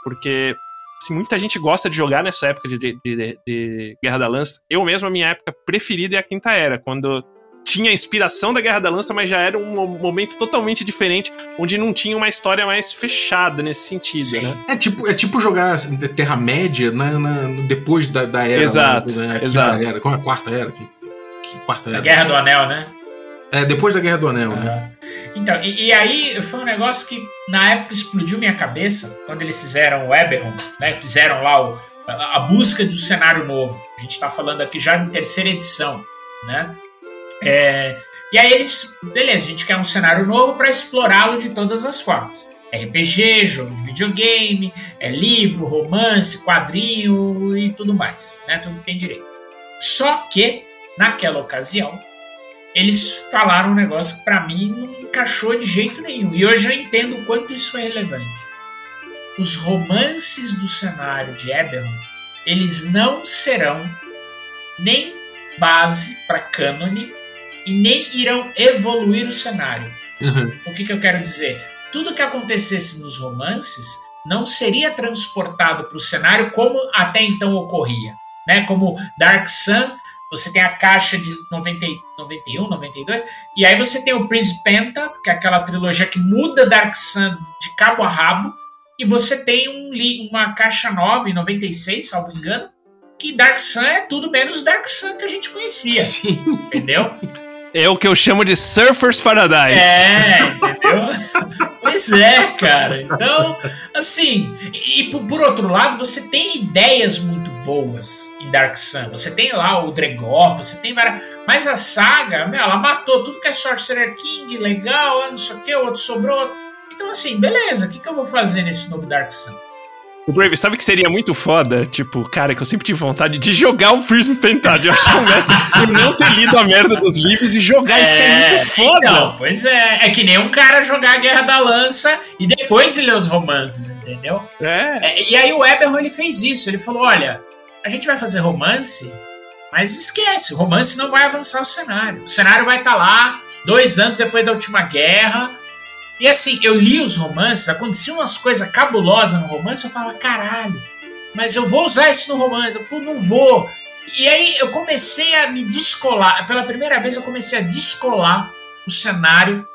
porque assim, muita gente gosta de jogar nessa época de, de, de, de Guerra da Lança. Eu mesmo, a minha época preferida é a Quinta Era, quando tinha a inspiração da Guerra da Lança, mas já era um momento totalmente diferente, onde não tinha uma história mais fechada nesse sentido, Sim. né? É tipo, é tipo jogar assim, Terra-média na, na- depois da, da era. Exato, né, a exato. Era, qual é a quarta era? Que, que quarta A era? Guerra do Anel, né? É, depois da Guerra do Anel, né? Aham. Então, e, e aí foi um negócio que na época explodiu minha cabeça quando eles fizeram o Eberron, né? Fizeram lá o- a, a busca do cenário novo. A gente tá falando aqui já em terceira edição, né? É, e aí eles, beleza, a gente quer um cenário novo para explorá-lo de todas as formas. RPG, jogo de videogame, é livro, romance, quadrinho e tudo mais, né? Tudo que tem direito. Só que naquela ocasião eles falaram um negócio que pra mim não encaixou de jeito nenhum. E hoje eu entendo o quanto isso é relevante. Os romances do cenário de Eberron, eles não serão nem base para cânone e nem irão evoluir o cenário. Uhum. O que, que eu quero dizer? Tudo que acontecesse nos romances não seria transportado para o cenário como até então ocorria. Né? Como Dark Sun, você tem a caixa de 90, e- 91, 92, e aí você tem o Prince Penta, que é aquela trilogia que muda Dark Sun de cabo a rabo, e você tem um, uma caixa nova em 96, salvo engano, que Dark Sun é tudo menos Dark Sun que a gente conhecia, Sim. entendeu? [laughs] É o que eu chamo de Surfers Paradise. É, entendeu? pois é, cara. Então, assim, e, e por, por outro lado, você tem ideias muito boas em Dark Sun. Você tem lá o Dregoff, você tem várias. Mas a saga, meu, ela matou tudo que é Sorcerer King, legal, não sei o que, o outro sobrou. Então, assim, beleza, o que, que eu vou fazer nesse novo Dark Sun? O Brave, sabe que seria muito foda? Tipo, cara, que eu sempre tive vontade de jogar o Prism Pentado. Eu achei um mestre por não ter lido a merda dos livros e jogar isso que é muito foda. Então, pois é. É que nem um cara jogar a Guerra da Lança e depois ler os romances, entendeu? É. É, e aí o Eberron ele fez isso. Ele falou: olha, a gente vai fazer romance, mas esquece, o romance não vai avançar o cenário. O cenário vai estar lá dois anos depois da última guerra. E assim, eu li os romances, aconteciam umas coisas cabulosas no romance, eu falava, caralho, mas eu vou usar isso no romance, eu, pô, não vou. E aí eu comecei a me descolar, pela primeira vez eu comecei a descolar o cenário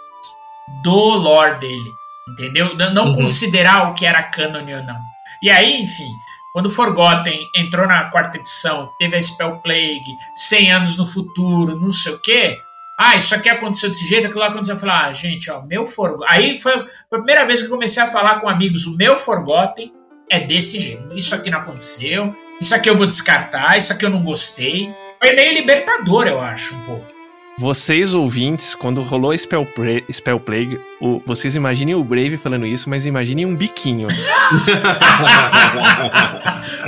do lore dele, entendeu? Não Uhum. considerar o que era cânone ou não. E aí, enfim, quando Forgotten entrou na quarta edição, teve a Spell Plague, 100 anos no futuro, não sei o quê. Ah, isso aqui aconteceu desse jeito, aquilo lá aconteceu. Eu falei, ah, gente, ó, meu Forgotten. Aí foi, foi a primeira vez que eu comecei a falar com amigos: o meu Forgotten é desse jeito. Isso aqui não aconteceu, isso aqui eu vou descartar, isso aqui eu não gostei. Foi meio libertador, eu acho, um pouco. Vocês ouvintes, quando rolou Spell, Spell Plague, o- vocês imaginem o Brave falando isso, mas imaginem um biquinho. [laughs]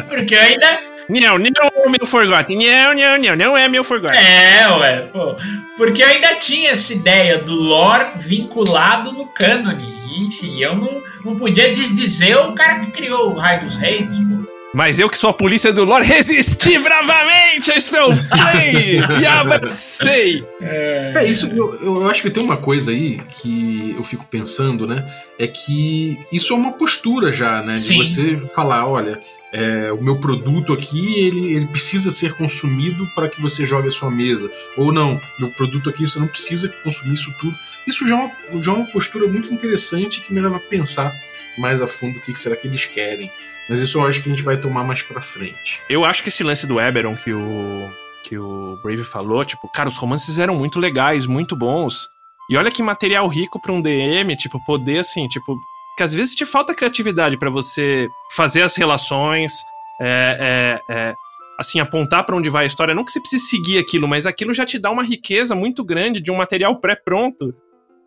Porque eu ainda. Não, não é meu Forgotten. Não, não, não, não é meu Forgotten. É, ué, pô. Porque eu ainda tinha essa ideia do lore vinculado no cânone. E, Enfim, eu não, não podia desdizer o cara que criou o Raio dos Reinos, pô. Mas eu que sou a polícia do lore, [laughs] resisti bravamente a Spell Plague e abracei. É, isso, eu, eu acho que tem uma coisa aí que eu fico pensando, né? É que isso é uma postura já, né? Sim. De você falar, olha, é, o meu produto aqui, ele, ele precisa ser consumido para que você jogue a sua mesa. Ou não, meu produto aqui, você não precisa consumir isso tudo. Isso já é uma, já é uma postura muito interessante que me leva a pensar mais a fundo o que será que eles querem. Mas isso eu acho que a gente vai tomar mais pra frente. Eu acho que esse lance do Eberron que o, que o Brave falou, tipo, cara, os romances eram muito legais, muito bons. E olha que material rico pra um DM, tipo, poder assim, tipo, que às vezes te falta criatividade pra você fazer as relações, é, é, é, assim, apontar pra onde vai a história. Não que você precise seguir aquilo, mas aquilo já te dá uma riqueza muito grande de um material pré-pronto.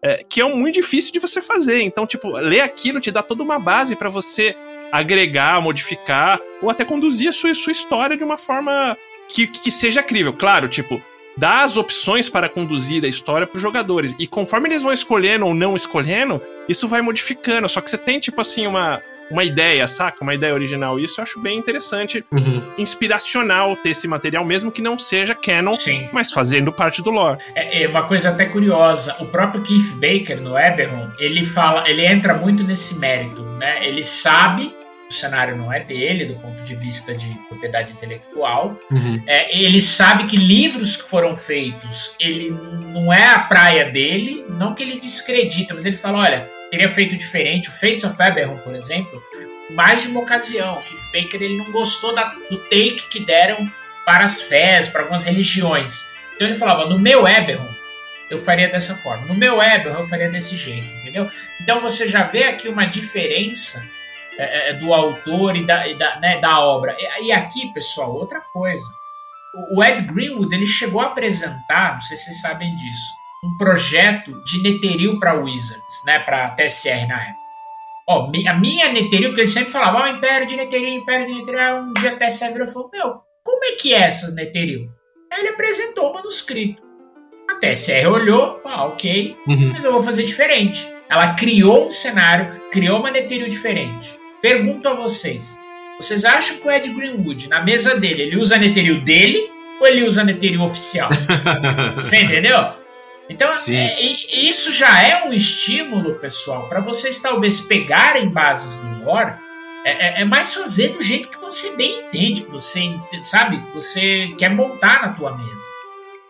é, que é muito difícil de você fazer. Então, tipo, ler aquilo te dá toda uma base pra você agregar, modificar, ou até conduzir a sua, sua história de uma forma que, que seja crível. Claro, tipo, dá as opções para conduzir a história para os jogadores. E conforme eles vão escolhendo ou não escolhendo, isso vai modificando. Só que você tem, tipo assim, uma, uma ideia, saca? Uma ideia original. Isso eu acho bem interessante, inspiracional ter esse material, mesmo que não seja canon, Sim. mas fazendo parte do lore. É, é uma coisa até curiosa, o próprio Keith Baker no Eberron, ele fala, ele entra muito nesse mérito, né? Ele sabe o cenário não é dele, do ponto de vista de propriedade intelectual. Uhum. É, ele sabe que livros que foram feitos, ele não é a praia dele, não que ele descredita, mas ele fala, olha, teria feito diferente. O Fates of Eberron, por exemplo, mais de uma ocasião, que Baker ele não gostou da- do take que deram para as fés, para algumas religiões. Então ele falava, no meu Eberron, eu faria dessa forma. No meu Eberron, eu faria desse jeito, entendeu? Então você já vê aqui uma diferença é, é, do autor e da, e da, né, da obra. E, e aqui, pessoal, outra coisa. O, Ed Greenwood ele chegou a apresentar, não sei se vocês sabem disso, um projeto de Netheril para Wizards, né, para TSR na época. Ó, a minha Netheril, porque ele sempre falava, ó, Império de Netheril, Império de Netheril, aí um dia a TSR virou e falou, meu, como é que é essa Netheril? Aí ele apresentou o manuscrito. A TSR olhou, ah, ok, Uhum. mas eu vou fazer diferente. Ela criou um cenário, criou uma Netheril diferente. Pergunto a vocês: vocês acham que o Ed Greenwood, na mesa dele, ele usa a Netheril dele ou ele usa a Netheril oficial? [laughs] Você entendeu? Então, é, isso já é um estímulo, pessoal, para vocês talvez pegarem bases do lore. É, é- é mais fazer do jeito que você bem entende, que você sabe, que você quer montar na tua mesa.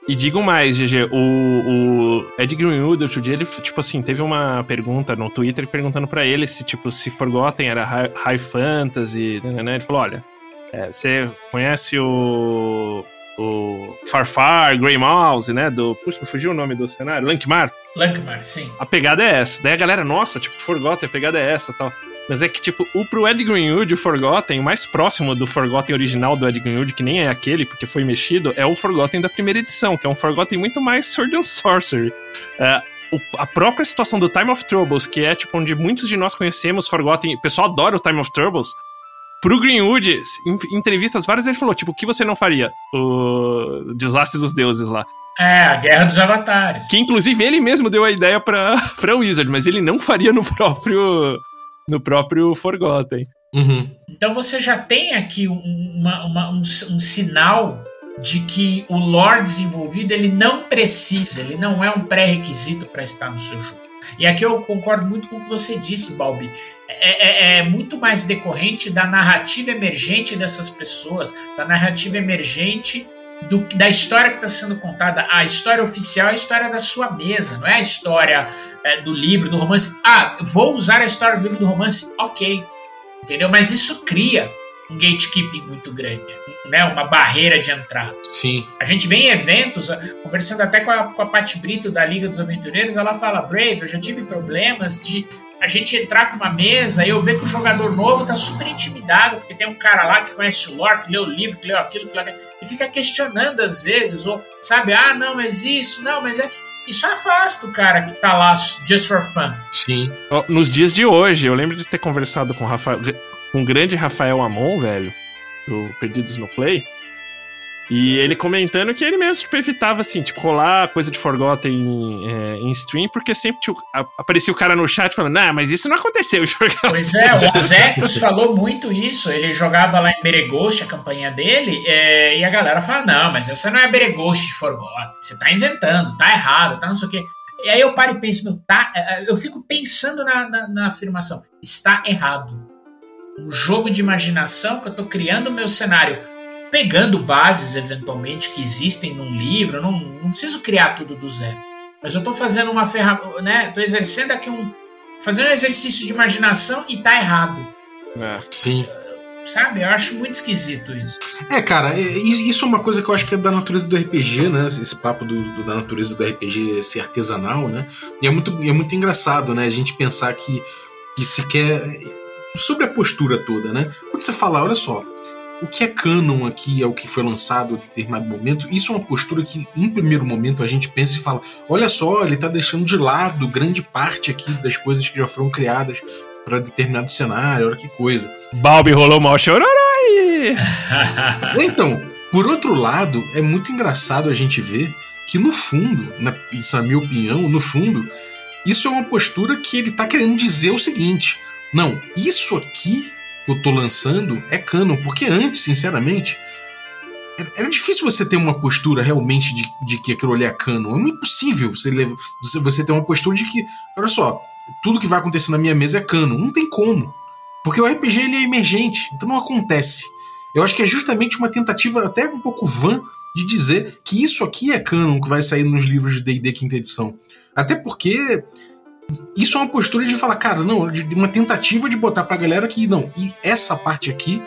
E digo mais, GG, o, o Ed Greenwood, outro dia, ele, tipo assim, teve uma pergunta no Twitter perguntando pra ele se, tipo, se Forgotten era high, high fantasy, né, né? Ele falou, olha, é, você conhece o, o Farfar, Grey Mouse, né, do... Puxa, me fugiu o nome do cenário, Lankmar. Lankmar, sim. A pegada é essa. Daí a galera, nossa, tipo, Forgotten, a pegada é essa tal. Mas é que, tipo, o pro Ed Greenwood, o Forgotten, o mais próximo do Forgotten original do Ed Greenwood, que nem é aquele, porque foi mexido, é o Forgotten da primeira edição, que é um Forgotten muito mais Sword and Sorcery. É, a própria situação do Time of Troubles, que é, tipo, onde muitos de nós conhecemos Forgotten, o pessoal adora o Time of Troubles, pro Greenwood, em entrevistas várias, ele falou, tipo, o que você não faria? O Desastre dos Deuses lá. É, a Guerra dos Avatares. Que inclusive ele mesmo deu a ideia pra, [laughs] pra Wizard, mas ele não faria no próprio. No próprio Forgotten. Uhum. Então você já tem aqui um, uma- uma- um, um sinal de que o lore desenvolvido ele não precisa, ele não é um pré-requisito para estar no seu jogo. E aqui eu concordo muito com o que você disse, Balbi. É, é- é muito mais decorrente da narrativa emergente dessas pessoas, da narrativa emergente do, da história que está sendo contada. A história oficial é a história da sua mesa, não é a história é, do livro, do romance. Ah, vou usar a história do livro do romance, ok. Entendeu? Mas isso cria um gatekeeping muito grande, né? uma barreira de entrada. Sim. A gente vê em eventos, ah, conversando até com a, com a Paty Brito da Liga dos Aventureiros, ela fala: Brave, eu já tive problemas de a gente entrar com uma mesa e eu ver que o jogador novo tá super intimidado, porque tem um cara lá que conhece o lore, que leu o livro, que leu aquilo, que leu aquilo, e fica questionando às vezes, ou sabe, ah, não, mas isso, não, mas é. Isso afasta o cara que tá lá just for fun. Sim. Nos dias de hoje, eu lembro de ter conversado com o Rafael, com o grande Rafael Amon, velho, do Perdidos no Play. E ele comentando que ele mesmo tipo, evitava, assim, tipo, rolar coisa de Forgotten é, em stream, porque sempre tipo, aparecia o cara no chat falando, nah, mas isso não aconteceu. [laughs] Pois é, o Azecos falou muito isso. Ele jogava lá em Beregost, a campanha dele, é, e a galera fala: não, mas essa não é Beregost de Forgotten. Você tá inventando, tá errado, tá não sei o quê. E aí eu paro e penso, meu, tá. é, Eu fico pensando na, na, na afirmação. Está errado. Um jogo de imaginação que eu tô criando o meu cenário, pegando bases eventualmente que existem num livro, não, não preciso criar tudo do zero. Mas eu tô fazendo uma ferramenta, né? Tô exercendo aqui um, fazendo um exercício de imaginação e tá errado. Sim. Sabe? Eu acho muito esquisito isso. É, cara, é- isso é uma coisa que eu acho que é da natureza do RPG, né? Esse papo do, do- da natureza do RPG ser artesanal, né? E é muito, é muito engraçado, né? A gente pensar que, que se quer. Sobre a postura toda, né? Quando você fala, olha só, o que é canon aqui é o que foi lançado em determinado momento, isso é uma postura que, em primeiro momento, a gente pensa e fala: olha só, ele tá deixando de lado grande parte aqui das coisas que já foram criadas para determinado cenário, olha que coisa. Balbi rolou mal chororó aí. [laughs] Então, por outro lado, é muito engraçado a gente ver que no fundo, na, isso é a minha opinião, no fundo, isso é uma postura que ele tá querendo dizer o seguinte: não, isso aqui que eu tô lançando é canon, porque antes, sinceramente, era- difícil você ter uma postura realmente de, de que aquilo ali é canon. É impossível você, leva- você, você ter uma postura de que, olha só, tudo que vai acontecer na minha mesa é canon. Não tem como. Porque o RPG ele é emergente, então não acontece. Eu acho que é justamente uma tentativa até um pouco vã de dizer que isso aqui é canon que vai sair nos livros de D&D quinta edição. Até porque isso é uma postura de falar, cara, não, de uma tentativa de botar pra galera que não, e essa parte aqui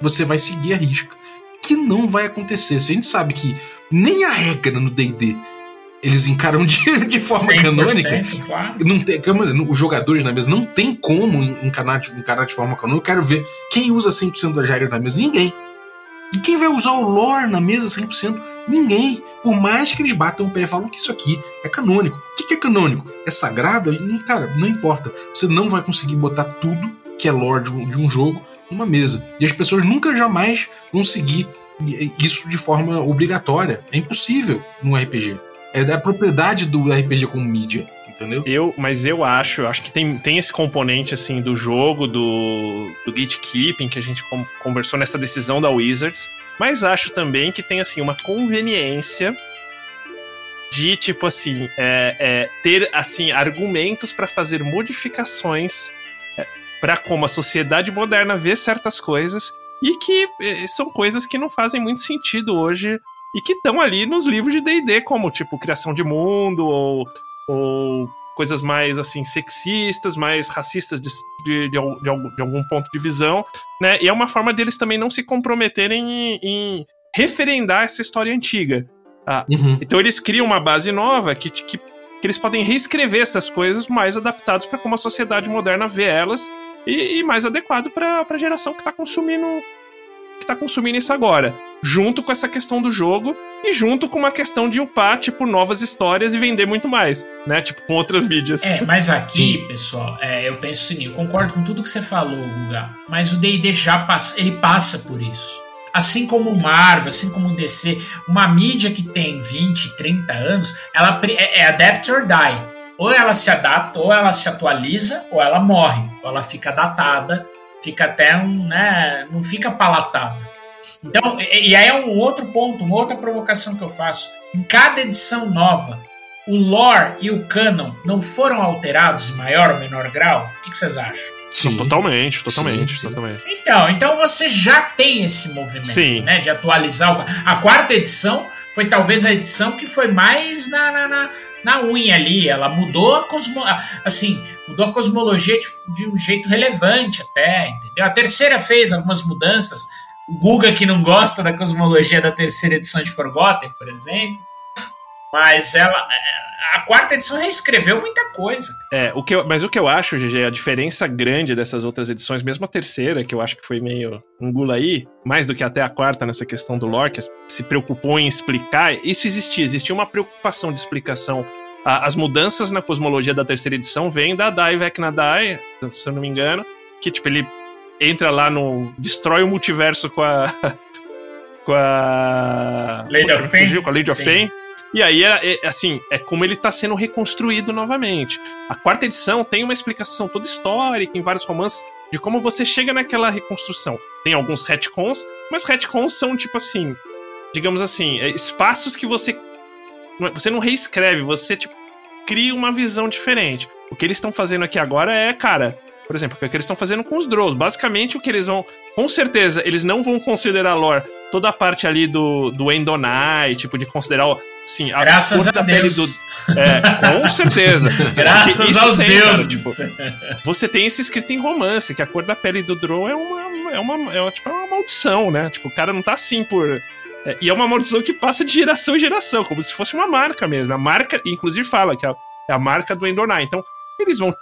você vai seguir a risca. Que não vai acontecer. Se a gente sabe que nem a regra no D&D eles encaram de, de forma 100%, canônica. Claro. Não tem, dizer, os jogadores na mesa não tem como encarar de, encarar de forma canônica. Eu quero ver quem usa 100% das regras na mesa. Ninguém. E quem vai usar o lore na mesa 100%? Ninguém. Por mais que eles batam o pé e falam que isso aqui é canônico. O que, é canônico? É sagrado? Cara, não importa. Você não vai conseguir botar tudo que é lore de um, jogo numa mesa. E as pessoas nunca jamais vão seguir isso de forma obrigatória. É impossível num RPG. É da propriedade do RPG como mídia, entendeu? Eu, mas eu acho, acho que tem, tem esse componente assim do jogo, do, do gatekeeping que a gente conversou nessa decisão da Wizards, mas acho também que tem assim uma conveniência de tipo assim é, é, ter assim argumentos para fazer modificações é, para como a sociedade moderna vê certas coisas e que é, são coisas que não fazem muito sentido hoje e que estão ali nos livros de D&D, como, tipo, criação de mundo, ou, ou coisas mais, assim, sexistas, mais racistas de, de, de, de, algum, de algum ponto de visão, né? E é uma forma deles também não se comprometerem em, em referendar essa história antiga. Ah, Uhum. Então eles criam uma base nova que, que, que eles podem reescrever essas coisas mais adaptados para como a sociedade moderna vê elas e, e mais adequado para a geração que está consumindo que tá consumindo isso agora. Junto com essa questão do jogo e junto com uma questão de upar, tipo, novas histórias e vender muito mais, né? Tipo, com outras mídias. É, mas aqui, pessoal, é, eu penso assim, eu concordo com tudo que você falou, Guga. Mas o D&D já passa, ele passa por isso. Assim como o Marvel, assim como o DC, uma mídia que tem 20, 30 anos, ela é, é adapt or die. Ou ela se adapta, ou ela se atualiza, ou ela morre. Ou ela fica datada, fica até um, né, não fica palatável. Então, e, e aí é um outro ponto, uma outra provocação que eu faço. Em cada edição nova, o lore e o canon não foram alterados em maior ou menor grau? O que, vocês acham? Não, totalmente, totalmente, Sim, sim. totalmente. Então, então você já tem esse movimento, Sim. né, de atualizar. O... A quarta edição foi talvez a edição que foi mais na, na, na, na unha ali. Ela mudou a cosmo... assim, mudou a cosmologia de, de um jeito relevante até, entendeu? A terceira fez algumas mudanças. O Guga que não gosta da cosmologia da terceira edição de Forgotten, por exemplo. Mas ela. A quarta edição reescreveu muita coisa. É, o que eu- mas o que eu acho, GG, a diferença grande dessas outras edições, mesmo a terceira, que eu acho que foi meio engula aí, mais do que até a quarta nessa questão do lore, que se preocupou em explicar, isso existia, existia uma preocupação de explicação. A- as mudanças na cosmologia da terceira edição vêm da Dai Vecna-Dai, se eu não me engano, que tipo, ele entra lá no. destrói o multiverso com a. [laughs] com a. Lady of Pain? Com a Lady of Sim. Pain. E aí, é, é, assim, é como ele tá sendo reconstruído novamente. A quarta edição tem uma explicação toda histórica em vários romances de como você chega naquela reconstrução. Tem alguns retcons, mas retcons são tipo assim, digamos assim, é, espaços que você é- você não reescreve, você tipo cria uma visão diferente. O que eles estão fazendo aqui agora é, cara, por exemplo, o que eles estão fazendo com os Drows. Basicamente, o que eles vão. Com certeza, eles não vão considerar lore toda a parte ali do, do Endonai, tipo, de considerar, assim, a Graças cor a da Deus. pele do. É, com [laughs] certeza. Graças aos tem, cara, deuses. tipo, você tem isso escrito em romance, que a cor da pele do Drow é uma, é uma, é uma, tipo, é uma maldição, né? Tipo, o cara não tá assim por. é, e é uma maldição que passa de geração em geração, como se fosse uma marca mesmo. A marca, inclusive, fala que é a, é a marca do Endonai. Então, eles vão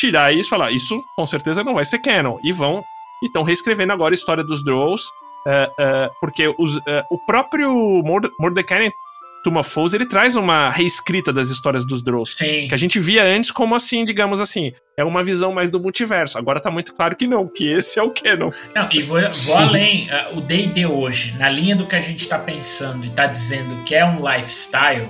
tirar isso e falar: isso com certeza não vai ser canon. E vão. E estão reescrevendo agora a história dos Drows. é, é, porque os, é, o próprio Morde Mordecai Tuma Foes, ele traz uma reescrita das histórias dos Drows. Sim. Que a gente via antes como assim, digamos assim, é uma visão mais do multiverso. Agora tá muito claro que não, que esse é o canon. Não, e vou, vou além. O D&D hoje, na linha do que a gente está pensando e está dizendo que é um lifestyle,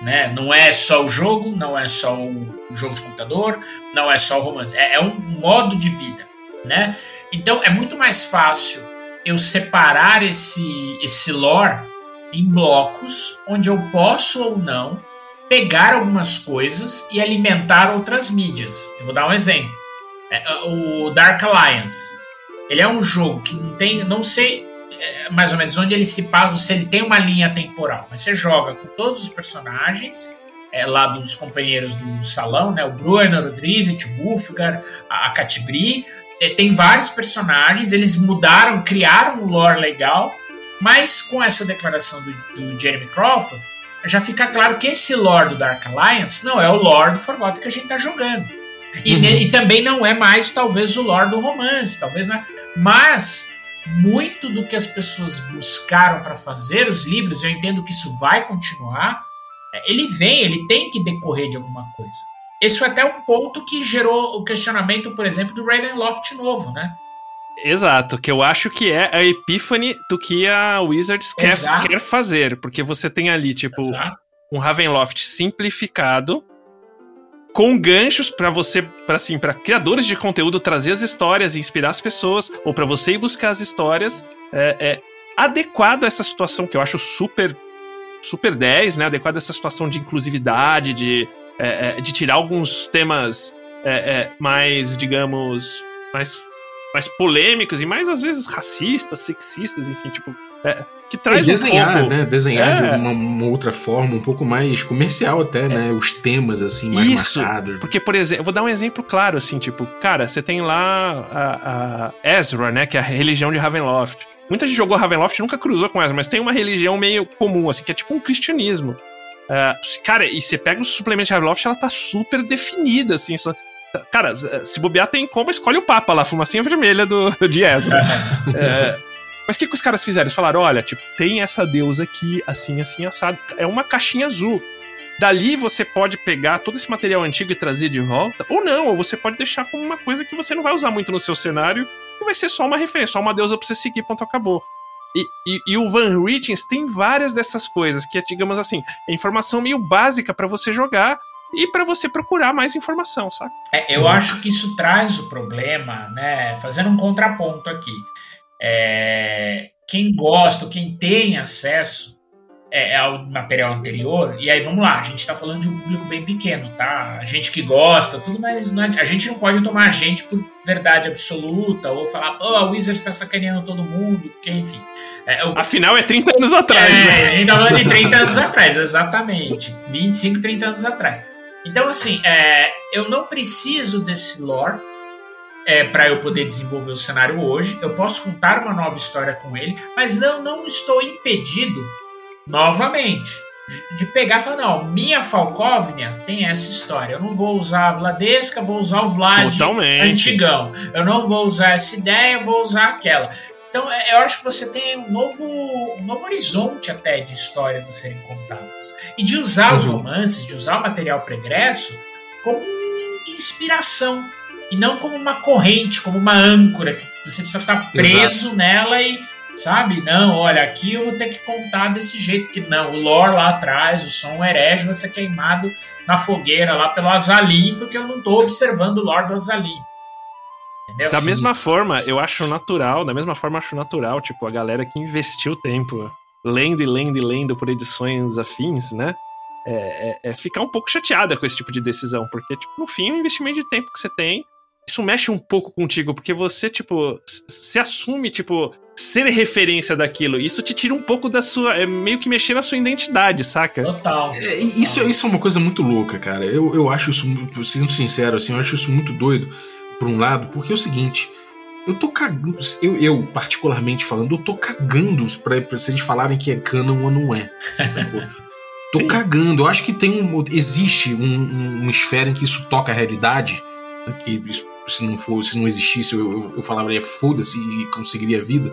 né? Não é só o jogo, não é só o jogo de computador, não é só o romance. É, é um modo de vida, né? Então é muito mais fácil eu separar esse, esse lore em blocos onde eu posso ou não pegar algumas coisas e alimentar outras mídias. Eu vou dar um exemplo. É, o Dark Alliance. Ele é um jogo que não tem. Não sei é, mais ou menos onde ele se passa, se ele tem uma linha temporal, mas você joga com todos os personagens. É, lá dos companheiros do salão, né? O Bruno, o Drizzt, o Wolfgar, a, a Catibri. É, tem vários personagens, eles mudaram, criaram um lore legal, mas com essa declaração do, do Jeremy Crawford, já fica claro que esse lore do Dark Alliance não é o lore do Forgotten que a gente tá jogando. E, uhum. e, também não é mais, talvez, o lore do romance, talvez não é. Mas muito do que as pessoas buscaram para fazer os livros, eu entendo que isso vai continuar. É, ele vem, ele tem que decorrer de alguma coisa. Esse foi até um ponto que gerou o questionamento, por exemplo, do Ravenloft novo, né? Exato, que eu acho que é a epífane do que a Wizards quer, quer fazer, porque você tem ali, tipo, Exato. um Ravenloft simplificado, com ganchos para você, para assim, para criadores de conteúdo trazer as histórias e inspirar as pessoas, ou para você ir buscar as histórias, é, é, adequado a essa situação que eu acho super, super 10, né? Adequado a essa situação de inclusividade, de, é, é de tirar alguns temas é, é, mais, digamos, mais mais polêmicos e mais às vezes racistas, sexistas, enfim, tipo. É, que traz é, desenhar, um né? Desenhar é. de uma, uma, outra forma, um pouco mais comercial até, é. né? Os temas, assim, mais Isso, marcados. Porque, por exemplo, vou dar um exemplo claro, assim, tipo, cara, você tem lá a, a Ezra, né? Que é a religião de Ravenloft. Muita gente jogou Ravenloft nunca cruzou com Ezra, mas tem uma religião meio comum, assim, que é tipo um cristianismo. Uh, cara, e você pega os suplementos de Ravenloft, ela tá super definida, assim. Só, Cara, se bobear, tem como escolhe o Papa lá, fumacinha vermelha do, de Ezra. [laughs] é, mas o que, que os caras fizeram? Eles falaram: olha, tipo, tem essa deusa aqui, assim, assim, assado. É uma caixinha azul. Dali você pode pegar todo esse material antigo e trazer de volta, ou não, ou você pode deixar como uma coisa que você não vai usar muito no seu cenário e vai ser só uma referência, só uma deusa pra você seguir, ponto, acabou. E, e, e, o Van Richens tem várias dessas coisas, que é, digamos assim, é informação meio básica para você jogar, e para você procurar mais informação, sabe? É, eu acho que isso traz o problema, né? Fazendo um contraponto aqui. É, quem gosta, quem tem acesso é, ao material anterior, e aí vamos lá, a gente está falando de um público bem pequeno, tá? A gente que gosta, tudo, mas é, a gente não pode tomar a gente por verdade absoluta, ou falar, oh, a Wizards está sacaneando todo mundo, porque enfim. É, eu, Afinal, é 30 anos atrás. É, né? a gente tá falando de 30 anos atrás, exatamente. 25, 30 anos atrás. Então, assim, é, eu não preciso desse lore é, para eu poder desenvolver o cenário hoje. Eu posso contar uma nova história com ele, mas não, não estou impedido, novamente, de pegar e falar: não, minha Falcóvnia tem essa história. Eu não vou usar a Vladesca, vou usar o Vlad Totalmente. antigão. Eu não vou usar essa ideia, vou usar aquela. Então, é, eu acho que você tem um novo, um novo horizonte até de histórias a serem contadas. E de usar uhum. os romances, de usar o material pregresso como inspiração. E não como uma corrente, como uma âncora, que você precisa estar preso Exato. nela e, sabe? Não, olha, aqui eu vou ter que contar desse jeito, que não, o lore lá atrás, o som herege vai ser queimado na fogueira lá pelo Azalim, porque eu não estou observando o lore do Azalim. Entendeu? Da Sim. mesma forma, eu acho natural, da mesma forma, acho natural, tipo, a galera que investiu tempo lendo e lendo e lendo por edições afins, né? É, é, é, ficar um pouco chateada com esse tipo de decisão, porque, tipo, no fim, é um investimento de tempo que você tem. Isso mexe um pouco contigo, porque você, tipo, se assume, tipo, ser referência daquilo. Isso te tira um pouco da sua. É meio que mexer na sua identidade, saca? Total. É, isso, isso é uma coisa muito louca, cara. Eu, eu acho isso, sendo sincero, assim, eu acho isso muito doido por um lado, porque é o seguinte. Eu tô cagando. Eu, eu particularmente falando, eu tô cagando pra, pra vocês falarem que é canon ou não é. tô Sim. cagando. Eu acho que tem um, existe um, um, uma esfera em que isso toca a realidade. Que se não for, se não existisse, eu, eu, eu falaria foda-se e conseguiria a vida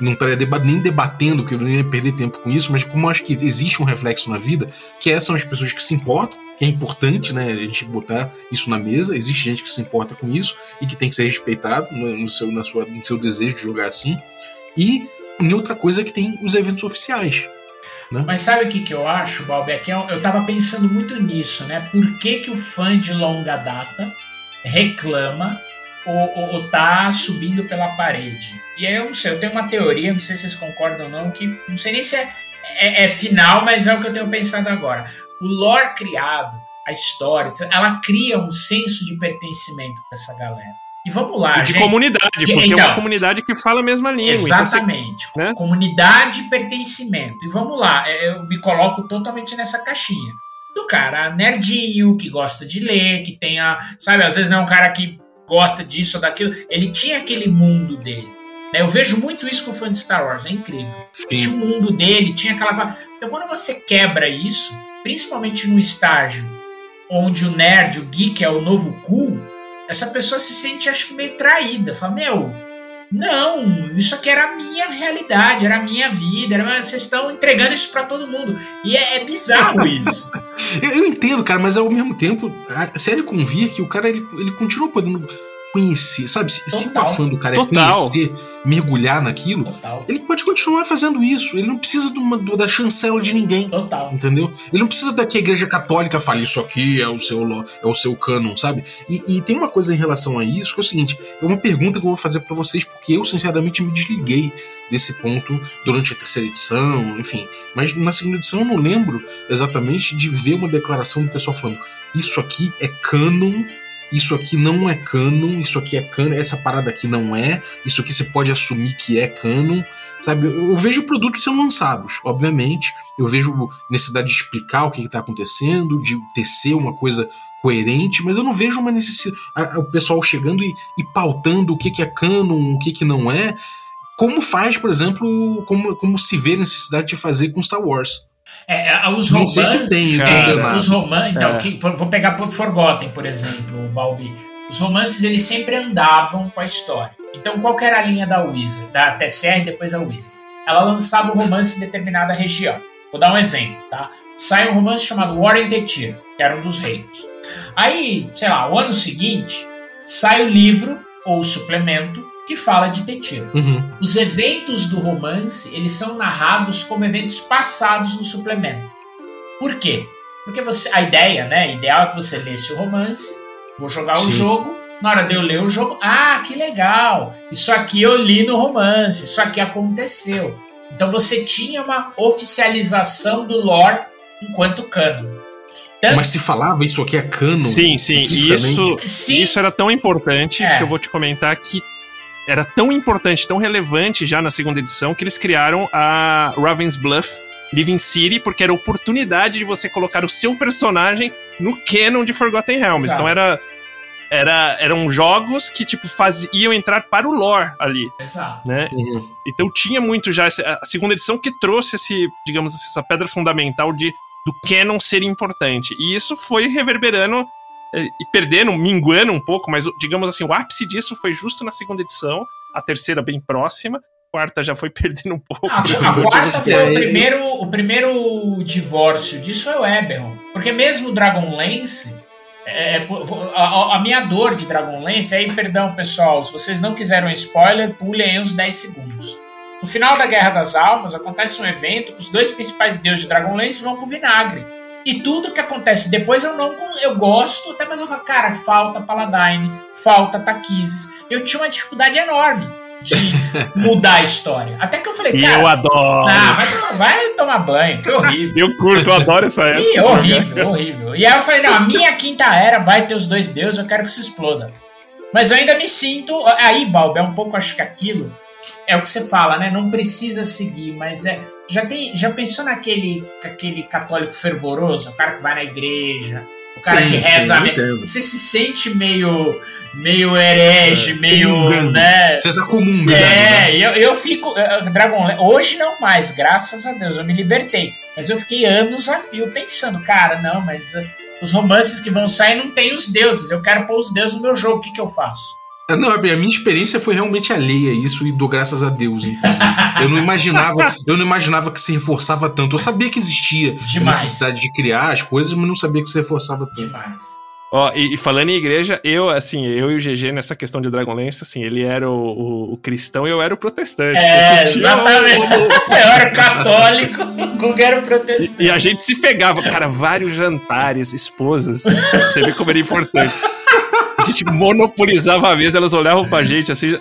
não estaria nem debatendo, que eu não ia perder tempo com isso, mas como eu acho que existe um reflexo na vida, que essas são as pessoas que se importam, que é importante, né, a gente botar isso na mesa, existe gente que se importa com isso e que tem que ser respeitado no, seu, na sua, no seu desejo de jogar assim, e em outra coisa que tem os eventos oficiais. Né? Mas sabe o que, que eu acho, Balbeck? Eu, eu tava pensando muito nisso, né? Por que, que o fã de longa data reclama ou, ou, ou tá subindo pela parede. E aí eu não sei, eu tenho uma teoria, não sei se vocês concordam ou não, que não sei nem se é, é, é final, mas é o que eu tenho pensado agora. O lore criado, a história, ela cria um senso de pertencimento para essa galera. E vamos lá, E de gente. comunidade, De- porque é então. uma comunidade que fala a mesma língua. então você- Exatamente. né? Comunidade e pertencimento. E vamos lá, é, eu me coloco totalmente nessa caixinha. Do cara nerdinho, que gosta de ler, que tenha. Sabe, às vezes não é um cara que gosta disso ou daquilo. Ele tinha aquele mundo dele. né? Eu vejo muito isso com o fã de Star Wars, é incrível. Tinha Sim. o mundo dele, tinha aquela. coisa- Então quando você quebra isso, principalmente no estágio onde o nerd, o geek é o novo cool, essa pessoa se sente, acho que, meio traída. Fala, meu, não, isso aqui era a minha realidade, era a minha vida, era- vocês estão entregando isso pra todo mundo. E é, é bizarro [laughs] isso. Eu, eu entendo, cara, mas ao mesmo tempo, a série convia que o cara ele, ele continua podendo conhecer, sabe? Se, se o afã do cara Total. é conhecer, mergulhar naquilo, Total. ele pode continuar fazendo isso. Ele não precisa de uma- da chancela de ninguém. Total. Entendeu? Ele não precisa da que a igreja católica fale isso aqui é o seu, é o seu cânon, sabe? E, e tem uma coisa em relação a isso que é o seguinte: é uma pergunta que eu vou fazer pra vocês, porque eu, sinceramente, me desliguei desse ponto durante a terceira edição, enfim. Mas na segunda edição eu não lembro exatamente de ver uma declaração do pessoal falando: isso aqui é cânon. Isso aqui não é canon, isso aqui é canon, essa parada aqui não é, isso aqui você pode assumir que é canon, sabe? Eu, vejo produtos sendo lançados, obviamente, eu vejo necessidade de explicar o que está acontecendo, de tecer uma coisa coerente, mas eu não vejo uma necessidade. O pessoal chegando e, e pautando o que, que é canon, o que, que não é. Como faz, por exemplo, como, como se vê necessidade de fazer com Star Wars. É, é, os Não romances. sei se tem, é, os romances. Então, É. que- vou pegar por Forgotten, por exemplo, o Balbi. Os romances eles sempre andavam com a história. Então, qual que era a linha da Wizard, da TCR e depois a Wizard? Ela lançava o romance em determinada região. Vou dar um exemplo, tá? Sai um romance chamado War and the Tear, que era um dos reinos. Aí, sei lá, o ano seguinte, sai o livro ou o suplemento que fala de Tetir. Uhum. Os eventos do romance, eles são narrados como eventos passados no suplemento. Por quê? Porque você, a ideia, né? Ideal é que você lesse o romance, vou jogar o Sim. jogo, na hora de eu ler o jogo, ah, que legal! Isso aqui eu li no romance, isso aqui aconteceu. Então você tinha uma oficialização do lore enquanto canon. Tanto- Mas se falava isso aqui é canon. Sim, sim. Isso, Sim, isso era tão importante É. que eu vou te comentar que era tão importante, tão relevante já na segunda edição que eles criaram a Raven's Bluff Living City, porque era a oportunidade de você colocar o seu personagem no canon de Forgotten Realms. Exato. Então era, era eram jogos que tipo faziam entrar para o lore ali, Exato. né? Uhum. Então tinha muito já essa, a segunda edição que trouxe esse, digamos assim, essa pedra fundamental de do canon ser importante. E isso foi reverberando e perdendo, minguando um pouco, mas digamos assim, o ápice disso foi justo na segunda edição, a terceira bem próxima, a quarta já foi [laughs] perdendo um pouco. Ah, a quarta foi é- o primeiro, o primeiro divórcio disso foi o Eberron. Porque mesmo o Dragonlance, é, a, a- a minha dor de Dragonlance, aí perdão pessoal, se vocês não quiseram spoiler, pulem aí uns 10 segundos. No final da Guerra das Almas, acontece um evento que os dois principais deuses de Dragonlance vão pro vinagre. E tudo que acontece depois eu não eu gosto, até mas eu falo, cara, falta Paladine, falta Taquises. Eu tinha uma dificuldade enorme de [laughs] mudar a história. Até que eu falei, E cara, eu adoro. ah, vai, tomar- vai tomar banho, que horrível. Eu curto, eu adoro essa época. Ih, horrível, horrível. E aí eu falei, não, a minha quinta era vai ter os dois deuses, eu quero que se exploda. Mas eu ainda me sinto. Aí, Balbo, é um pouco, acho que aquilo. É o que você fala, né? Não precisa seguir, mas é. Já, tem, já pensou naquele aquele católico fervoroso? O cara que vai na igreja, o cara Sim, que sim, reza. me- entendo. Você se sente meio. meio herege, É, meio. comungando. né? Você tá comungando. É, né? eu, eu fico. eh, Dragon hoje não mais, graças a Deus, eu me libertei. Mas eu fiquei anos a fio pensando, cara, não, mas eh, os romances que vão sair não tem os deuses. Eu quero pôr os deuses no meu jogo, o que, que eu faço? Não, a minha experiência foi realmente alheia a isso e dou graças a Deus. inclusive. eu não imaginava, eu não imaginava que se reforçava tanto. Eu sabia que existia a Demais. necessidade de criar as coisas, mas não sabia que se reforçava tanto. Demais. Ó, e, e falando em igreja, eu, assim, eu e o GG nessa questão de Dragonlance, assim, ele era o, o- o cristão e eu era o protestante. É, o- exatamente. Eu era católico, o Guga era protestante. E, e a gente se pegava, cara, vários jantares, esposas. Pra você ver como era importante. A gente monopolizava a mesa, elas olhavam pra gente assim.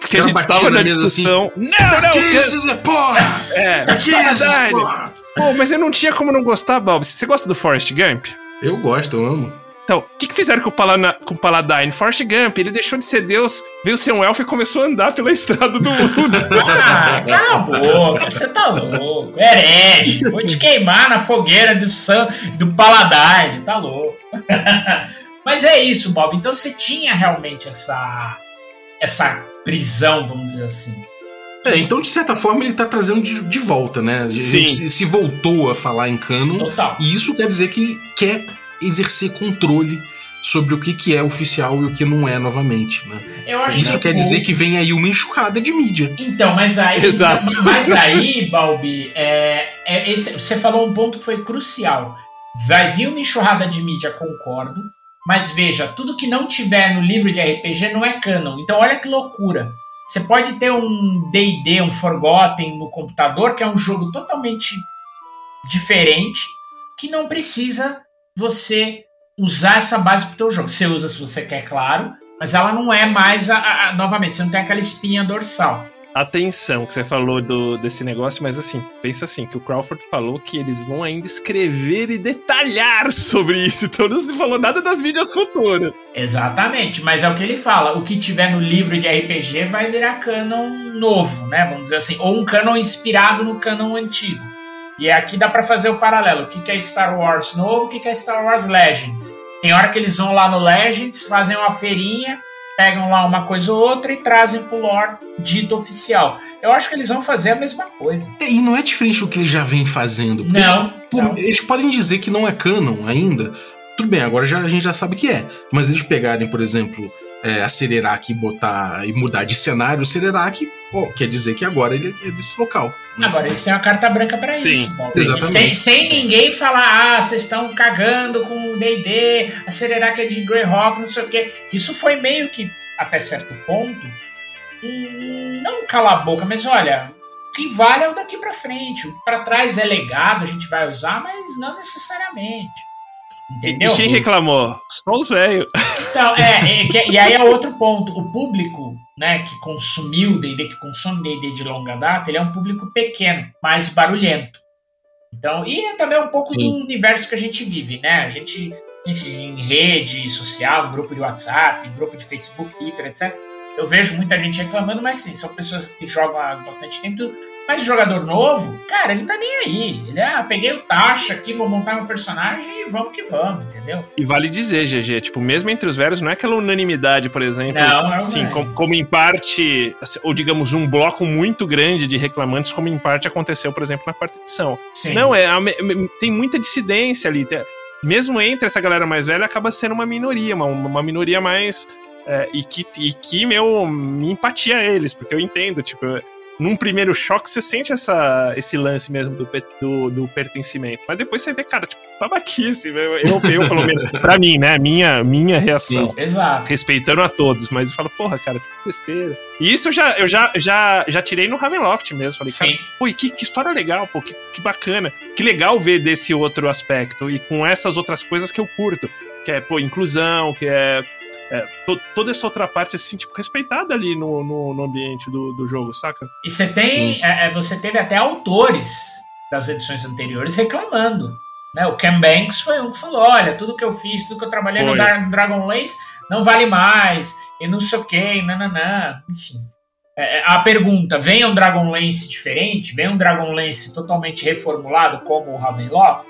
Porque a gente tava na assim, discussão. não, não, Que can- isso, é porra! é, Que isso, Paladine. porra! Pô, mas eu não tinha como não gostar, Bob. Você gosta do Forrest Gump? Eu gosto, eu amo. Então, o que, que fizeram com o, Palana, com o Paladine? Forrest Gump, ele deixou de ser Deus, veio ser um elfo e começou a andar pela [laughs] estrada do mundo. Ah, cala a boca, você tá louco. Herege. Vou te queimar na fogueira do, Sam, do Paladine, tá louco. [laughs] Mas é isso, Bob. Então você tinha realmente essa, essa prisão, vamos dizer assim. É, então de certa forma ele tá trazendo de, de volta, né? Ele Sim. se, se voltou a falar em canon. Total. E isso quer dizer que quer exercer controle sobre o que, que é oficial e o que não é novamente, né? Eu acho Isso que quer o- dizer que vem aí uma enxurrada de mídia. Então, mas aí. [laughs] Exato. Mas aí, Balbi, é, é esse- você falou um ponto que foi crucial. Vai vir uma enxurrada de mídia, concordo. Mas veja, tudo que não tiver no livro de RPG não é canon. Então, olha que loucura. Você pode ter um DD, um Forgotten no computador, que é um jogo totalmente diferente, que não precisa você usar essa base pro teu jogo. Você usa se você quer, claro, mas ela não é mais a- a- novamente, você não tem aquela espinha dorsal. Atenção que você falou do, desse negócio, mas assim, pensa assim, que o Crawford falou que eles vão ainda escrever e detalhar sobre isso, [laughs] então não falou nada das mídias futuras. Exatamente, mas é o que ele fala. O que tiver no livro de RPG vai virar canon novo, né? Vamos dizer assim, ou um canon inspirado no canon antigo. E aqui dá pra fazer o paralelo. O que é Star Wars novo, o que é Star Wars Legends. Tem hora que eles vão lá no Legends, fazem uma feirinha, pegam lá uma coisa ou outra e trazem pro lore dito oficial. Eu acho que eles vão fazer a mesma coisa. É, E não é diferente do que eles já vêm fazendo. porque Não, Pô, não. Eles podem dizer que não é canon ainda. Tudo bem, agora já, a gente já sabe que é. Mas eles pegarem, por exemplo, é, a Cererac e botar e mudar de cenário, o Cererac, ó, quer dizer que agora ele é desse local. Agora eles têm uma carta branca pra Sim, isso, Bob. exatamente. Sem, sem ninguém falar, ah, vocês estão cagando com o D&D, a Cereraca é de Greyhawk, não sei o quê. Isso foi meio que, até certo ponto, um, não cala a boca, mas olha, o que vale é o daqui pra frente. O pra trás é legado, a gente vai usar, mas não necessariamente. Entendeu? E quem reclamou? Só os velhos. Então, é, é que- e aí é outro ponto. O público, né, que consumiu D&D, que consome D&D de longa data, ele é um público pequeno, mais barulhento. Então, e é também um pouco Sim. do universo que a gente vive, né? A gente, enfim, em rede social, grupo de WhatsApp, grupo de Facebook, Twitter, etc. Eu vejo muita gente reclamando, mas sim, são pessoas que jogam há bastante tempo. Mas jogador novo, cara, ele não tá nem aí. Ele, ah, peguei o taxa aqui, vou montar meu personagem e vamos que vamos, entendeu? E vale dizer, GG, tipo, mesmo entre os velhos, não é aquela unanimidade, por exemplo. Não, não Sim, é. como, como em parte, assim, ou digamos, um bloco muito grande de reclamantes, como em parte aconteceu, por exemplo, na quarta edição. Sim. Não, é, tem muita dissidência ali. mesmo entre essa galera mais velha, acaba sendo uma minoria, uma, uma minoria mais. é, e, que, e que, meu, me empatia a eles, porque eu entendo, tipo. Num primeiro choque, você sente essa, esse lance mesmo do, do, do pertencimento. Mas depois você vê, cara, tipo, babaquice. Eu, eu, eu, pelo menos, [laughs] pra mim, né? Minha, minha reação Exato. respeitando a todos, mas eu falo, porra, cara, que besteira. E isso eu já, eu já, já, já tirei no Ravenloft mesmo. Falei, cara, Sim. pô, e que, que história legal, pô, que, que bacana. Que legal ver desse outro aspecto e com essas outras coisas que eu curto. Que é, pô, inclusão, que é. É, to- toda essa outra parte, assim, tipo, respeitada ali no, no, no ambiente do, do jogo, saca? E você tem, é, é, você teve até autores das edições anteriores reclamando. Né? O Ken Banks foi um que falou: olha, tudo que eu fiz, tudo que eu trabalhei no Foi. Dra- Dragonlance não vale mais, e não sei o que, nananã. Enfim. É, é, a pergunta: vem um Dragonlance diferente? Vem um Dragonlance totalmente reformulado como o Ravenloft?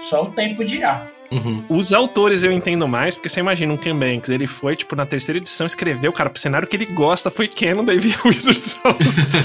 Só o tempo dirá. Uhum. Os autores eu entendo mais, porque você imagina um Ken Banks, ele foi, tipo, na terceira edição, escreveu, cara, pro cenário que ele gosta foi Canon, daí veio Wizards